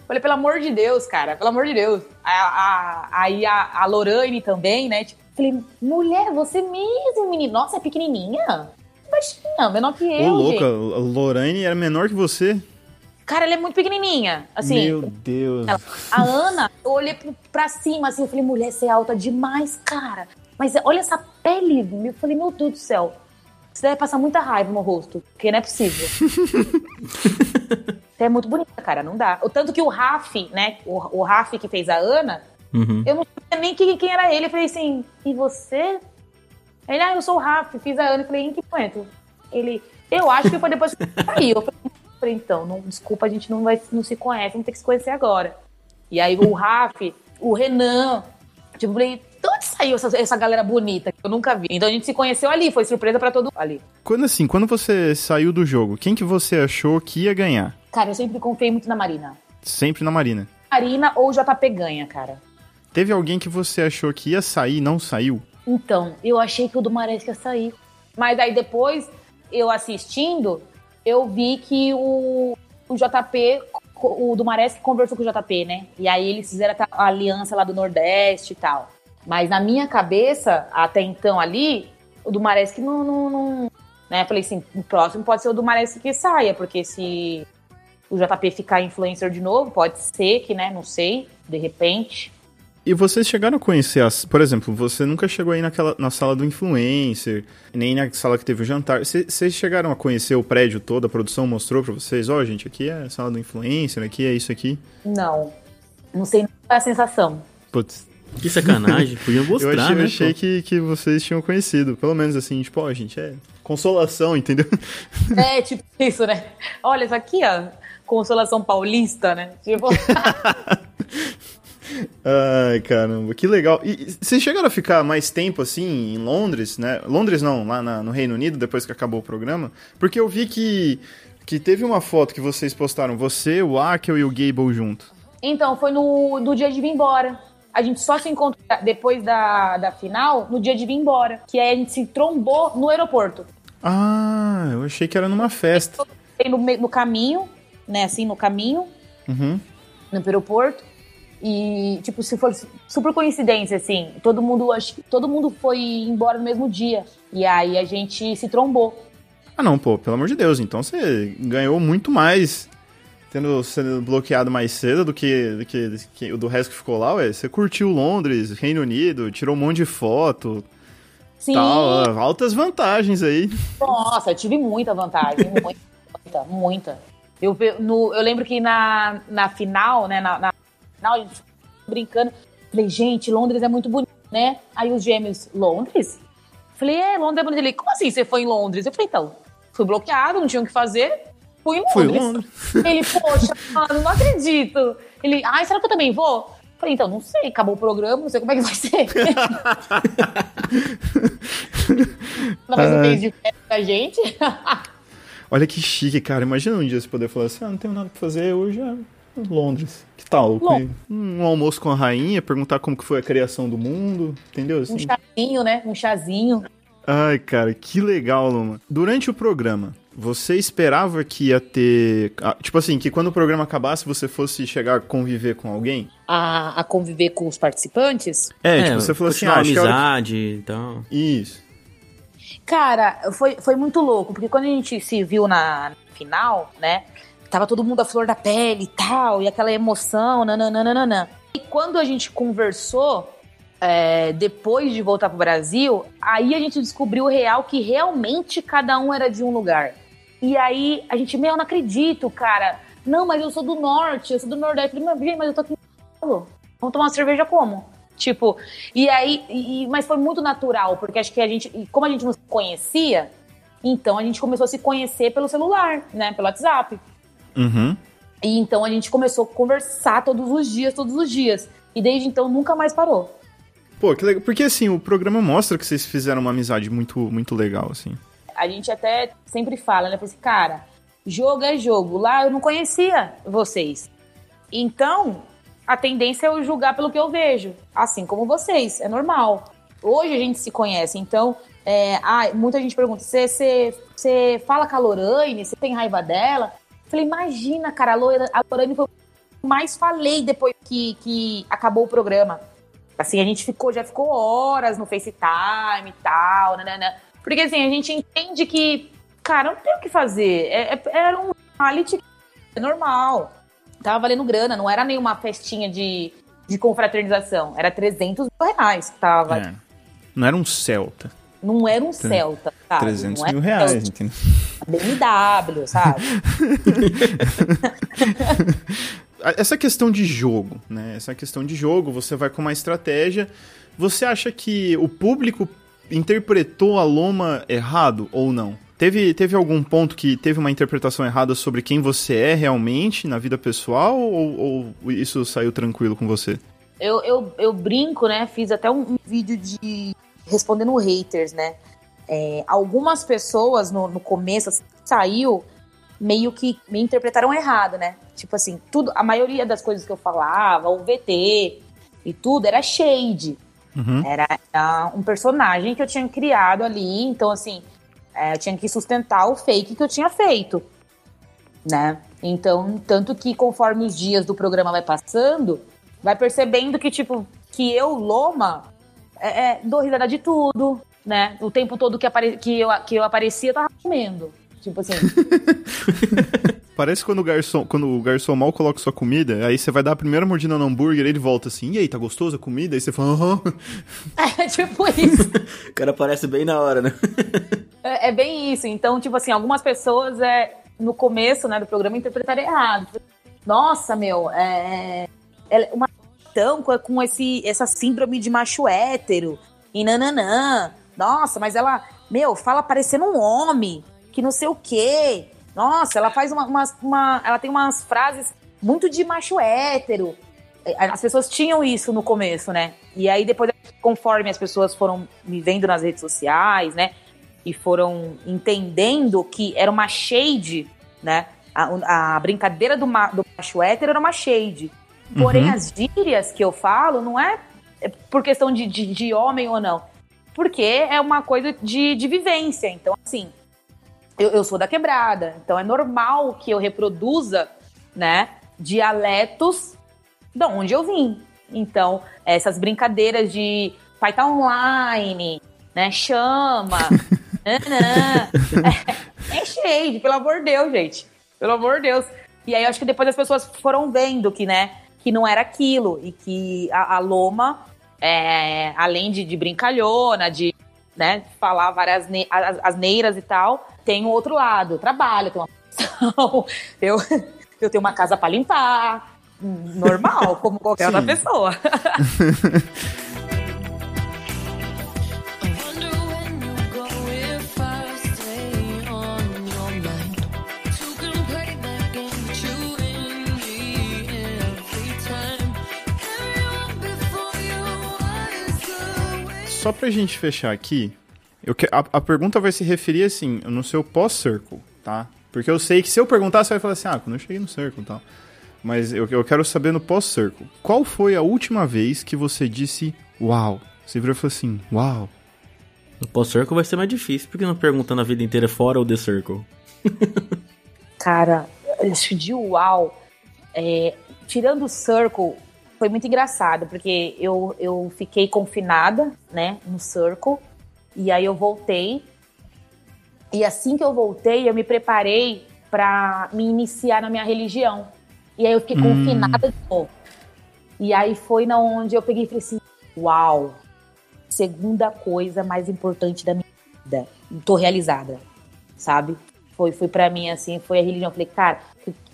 Falei, pelo amor de Deus, cara, pelo amor de Deus. A- a- Aí a, a Lorane também, né? Tipo, falei, mulher, você mesmo, menino. Nossa, é pequenininha? Baixinha, menor que Ô, eu, louca, gente. a Lorraine era menor que você? Cara, ela é muito pequenininha. Assim, Meu Deus. ela- a Ana, eu olhei pra cima, assim, eu falei, mulher, você é alta demais, cara. Mas olha essa pele. Eu falei, meu Deus do céu. Você deve passar muita raiva no rosto, porque não é possível. Você é muito bonita, cara, não dá. O tanto que o Raf, né? O, o Raf que fez a Ana, Uhum. eu não sabia nem quem, quem era ele. Eu falei assim, e você? Ele, ah, eu sou o Raf, fiz a Ana. Eu falei, em que momento? Ele, eu acho que foi depois que saiu. Eu falei, falei, então, não, desculpa, a gente não, vai, não se conhece, vamos ter que se conhecer agora. E aí o Raf, o Renan, tipo, falei, de onde saiu essa, essa galera bonita que eu nunca vi? Então a gente se conheceu ali, foi surpresa pra todo mundo ali. Quando assim, quando você saiu do jogo, quem que você achou que ia ganhar? Cara, eu sempre confiei muito na Marina. Sempre na Marina. Marina ou JP ganha, cara. Teve alguém que você achou que ia sair e não saiu? Então, eu achei que o do Marés ia sair. Mas aí depois, eu assistindo, eu vi que o, o JP, o do Marés conversou com o JP, né? E aí eles fizeram a aliança lá do Nordeste e tal. Mas na minha cabeça, até então ali, o do Marés que não, não, não- né? Falei assim, o próximo pode ser o do Marés que saia, porque se o JP ficar influencer de novo, pode ser que, né? Não sei, de repente. E vocês chegaram a conhecer as. Por exemplo, você nunca chegou aí naquela, na sala do influencer, nem na sala que teve o jantar. Cê- Vocês chegaram a conhecer o prédio todo, a produção mostrou pra vocês, ó, gente, aqui é a sala do influencer, aqui é isso aqui. Não. Não sei nem qual é a sensação. Putz, Que sacanagem. Podiam eu mostrar, achei, eu né? achei pô? que, que vocês tinham conhecido. Pelo menos assim, tipo, ó, gente, é consolação, entendeu? É, tipo isso, né? Olha, isso aqui, ó. Consolação paulista, né? Tipo. Ai, caramba, que legal. E vocês chegaram a ficar mais tempo assim em Londres, né? Londres não, lá na- no Reino Unido, depois que acabou o programa? Porque eu vi que, que teve uma foto que vocês postaram, você, o Akel e o Gable junto. Então, foi no, no dia de vir embora. a gente só se encontrou depois da, da final no dia de vir embora. Que aí a gente se trombou no aeroporto. Ah, eu achei que era numa festa. No, no caminho, né? Assim, no caminho, Uhum. no aeroporto. E, tipo, se for super coincidência, assim, todo mundo, acho que todo mundo foi embora no mesmo dia. E aí a gente se trombou. Ah, não, pô, pelo amor de Deus. Então você ganhou muito mais tendo sendo bloqueado mais cedo do que, do que, que o do resto que ficou lá, ué. Você curtiu Londres, Reino Unido, tirou um monte de foto, Sim, tal. ah, Altas vantagens aí. nossa, eu tive muita vantagem, muita, muita. Eu, no- eu lembro que na, na final, né, na, na final, a gente brincando. Falei, gente, Londres é muito bonito, né? Aí os gêmeos, Londres? Falei, é, Londres é bonito. Ele, como assim você foi em Londres? Eu falei, então, fui bloqueado, não tinha o que fazer, fui em Fui Londres. Londres. Ele, poxa, mano, não acredito. Ele, ai, será que eu também vou? Falei, então, não sei, acabou o programa, não sei como é que vai ser. Ser um mês de pra gente. Olha que chique, cara. Imagina um dia você poder falar assim: ah, não tenho nada pra fazer hoje, é Londres. Que tal? Londres. Um almoço com a rainha, perguntar como que foi a criação do mundo, entendeu? Um Assim, chazinho, né? Um chazinho. Ai, cara, que legal, Luma. Durante o programa, você esperava que ia ter. ah, Tipo assim, que quando o programa acabasse você fosse chegar a conviver com alguém? A, a conviver com os participantes. É, tipo, você falou assim, ah, hora amizade e tal. que- Isso. Cara, foi, foi muito louco, porque quando a gente se viu na final, né? Tava todo mundo à flor da pele e tal, e aquela emoção, nananana. E quando a gente conversou, é, depois de voltar pro Brasil, aí a gente descobriu o real que realmente cada um era de um lugar. E aí a gente, meu, eu não acredito, cara. Não, mas eu sou do norte, eu sou do nordeste. Eu falei, "Mas, eu tô aqui em Paulo. Vamos tomar uma cerveja como? Tipo, e aí, e- mas foi muito natural, porque acho que a gente, como a gente não se conhecia, então a gente começou a se conhecer pelo celular, né, pelo WhatsApp. Uhum. E então a gente começou a conversar todos os dias, todos os dias. E desde então nunca mais parou. Pô, que legal. Porque assim, o programa mostra que vocês fizeram uma amizade muito, muito legal, assim. A gente até sempre fala, né? Fala assim, cara, jogo é jogo. Lá eu não conhecia vocês. Então, a tendência é eu julgar pelo que eu vejo. Assim como vocês, é normal. Hoje a gente se conhece, então. É, ah, muita gente pergunta: você- fala com a Lorraine? Você tem raiva dela? Eu falei, imagina, cara, a Lora- a Lorraine foi o que mais falei depois que, que acabou o programa. Assim, a gente ficou, já ficou horas no FaceTime e tal, né? Porque assim, a gente entende que, cara, não tem o que fazer. É, é- era um reality é normal. Tava valendo grana, não era nenhuma festinha de, de confraternização. Era 300 mil reais que tava. É. Não era um Celta. Não era um Celta, sabe? 300 não era mil reais, entendeu? BMW, sabe? Essa questão de jogo, né? Essa questão de jogo, você vai com uma estratégia. Você acha que o público interpretou a Loma errado ou não? Teve, teve algum ponto que teve uma interpretação errada sobre quem você é realmente na vida pessoal ou, ou isso saiu tranquilo com você? Eu, eu, eu brinco, né? Fiz até um, um vídeo de respondendo haters, né? É, algumas pessoas no, no começo assim, saiu meio que me interpretaram errado, né? Tipo assim, tudo, a maioria das coisas que eu falava, o VT e tudo era shade. Uhum. Era, era um personagem que eu tinha criado ali, então assim, é, eu tinha que sustentar o fake que eu tinha feito, né? Então, tanto que conforme os dias do programa vai passando, vai percebendo que, tipo, que eu, Loma, é, é, dou risada de tudo, né? O tempo todo que, apare que, eu, que eu aparecia, eu tava comendo. Tipo assim, Parece quando o garçom, quando o garçom mal coloca sua comida, aí você vai dar a primeira mordida no hambúrguer, ele volta assim, e aí, tá gostoso a comida? Aí você fala, aham. é tipo isso. O cara aparece bem na hora, né? É, é bem isso. Então, tipo assim, algumas pessoas é, no começo né, do programa interpretaram errado. Nossa, meu, é, é uma questão com, com esse, essa síndrome de macho hétero e nananã. Nossa, mas ela, meu, fala parecendo um homem, que não sei o quê. Nossa, ela faz uma, umas- uma- Ela tem umas frases muito de macho hétero. É, As pessoas tinham isso no começo, né? E aí depois, conforme as pessoas foram me vendo nas redes sociais, né? E foram entendendo que era uma shade, né? A, a brincadeira do, ma- do macho hétero era uma shade. Porém, Uhum. as gírias que eu falo não é por questão de, de, de homem ou não. Porque é uma coisa de, de vivência. Então, assim, eu, eu sou da quebrada. Então é normal que eu reproduza, né, dialetos de onde eu vim. Então, essas brincadeiras de pai tá online, né? Chama. nanã. é, é shade, pelo amor de Deus, gente. Pelo amor de Deus. E aí eu acho que depois as pessoas foram vendo que, né, que não era aquilo. E que a, a Loma, é, além de, de brincalhona, de né, falar várias ne as, asneiras e tal, tem o outro lado. Eu trabalho, eu tenho uma profissão, eu, eu tenho uma casa pra limpar. Normal, como qualquer outra Sim. pessoa. Só pra gente fechar aqui, eu que- a, a pergunta vai se referir assim, no seu pós-circle, tá? Porque eu sei que se eu perguntar, você vai falar assim, ah, quando eu cheguei no circle e tal. Mas eu, eu quero saber no pós-circle. Qual foi a última vez que você disse uau? Você virou e falou assim, uau. No pós-circle vai ser mais difícil, porque não perguntando a vida inteira fora ou The Circle. Cara, acho de uau. É, tirando o Circle, foi muito engraçado, porque eu, eu fiquei confinada, né, no Circle, e aí eu voltei. E assim que eu voltei, eu me preparei pra me iniciar na minha religião. E aí eu fiquei confinada de novo. E aí foi na onde eu peguei e falei assim: uau, segunda coisa mais importante da minha vida. Tô realizada, sabe? Foi, foi para mim assim, foi a religião. Eu falei, cara,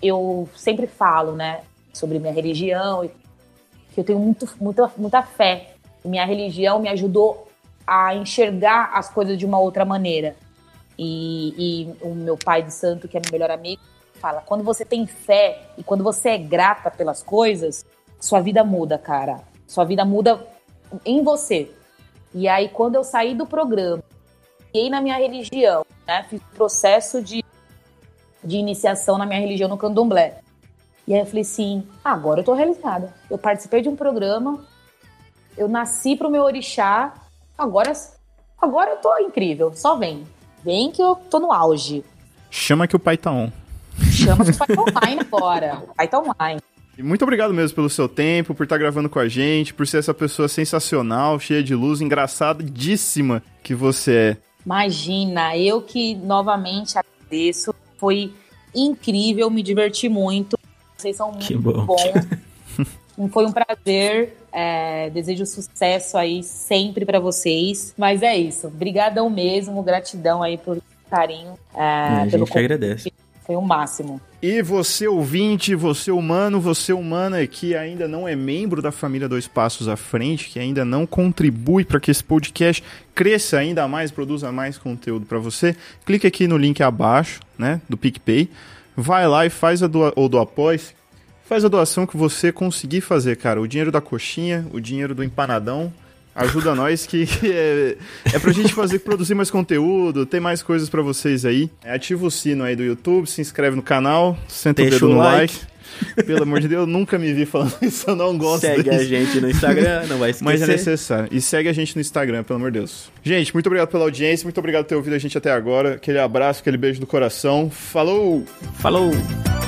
eu sempre falo, né, sobre minha religião e que eu tenho muito, muita, muita fé. Minha religião me ajudou a enxergar as coisas de uma outra maneira. E, e o meu pai de santo, que é meu melhor amigo, fala: quando você tem fé e quando você é grata pelas coisas, sua vida muda, cara. Sua vida muda em você. E aí, quando eu saí do programa, fiquei na minha religião, né? Fiz processo de, de iniciação na minha religião no candomblé. E aí eu falei assim, "Ah, agora eu tô realizada. Eu participei de um programa, eu nasci pro meu orixá, agora, agora eu tô incrível, só vem. Vem que eu tô no auge. Chama que o pai tá on. Chama que o pai tá online agora. O pai tá online. E muito obrigado mesmo pelo seu tempo, por estar gravando com a gente, por ser essa pessoa sensacional, cheia de luz, engraçadíssima que você é. Imagina, eu que novamente agradeço. Foi incrível, me diverti muito. Vocês são Que muito bom. bons. Foi um prazer. é, desejo sucesso aí sempre pra vocês. Mas é isso. Obrigadão mesmo. Gratidão aí por carinho. é, a pelo gente que agradece. Foi o máximo. E você ouvinte, você humano, você humana que ainda não é membro da família Dois Passos à Frente, que ainda não contribui para que esse podcast cresça ainda mais, produza mais conteúdo para você, clique aqui no link abaixo, né, do PicPay, vai lá e faz a doa ou do apoio, faz a doação que você conseguir fazer, cara. O dinheiro da coxinha, o dinheiro do empanadão, ajuda nós que é, é pra gente fazer, produzir mais conteúdo, ter mais coisas pra vocês aí. É, ativa o sino aí do YouTube, se inscreve no canal, senta o Deixa dedo o no like. like. Pelo amor de Deus, eu nunca me vi falando isso, eu não gosto Segue disso. a gente no Instagram, não vai esquecer. Mas é necessário. E segue a gente no Instagram, pelo amor de Deus. Gente, muito obrigado pela audiência, muito obrigado por ter ouvido a gente até agora. Aquele abraço, aquele beijo do coração. Falou! Falou!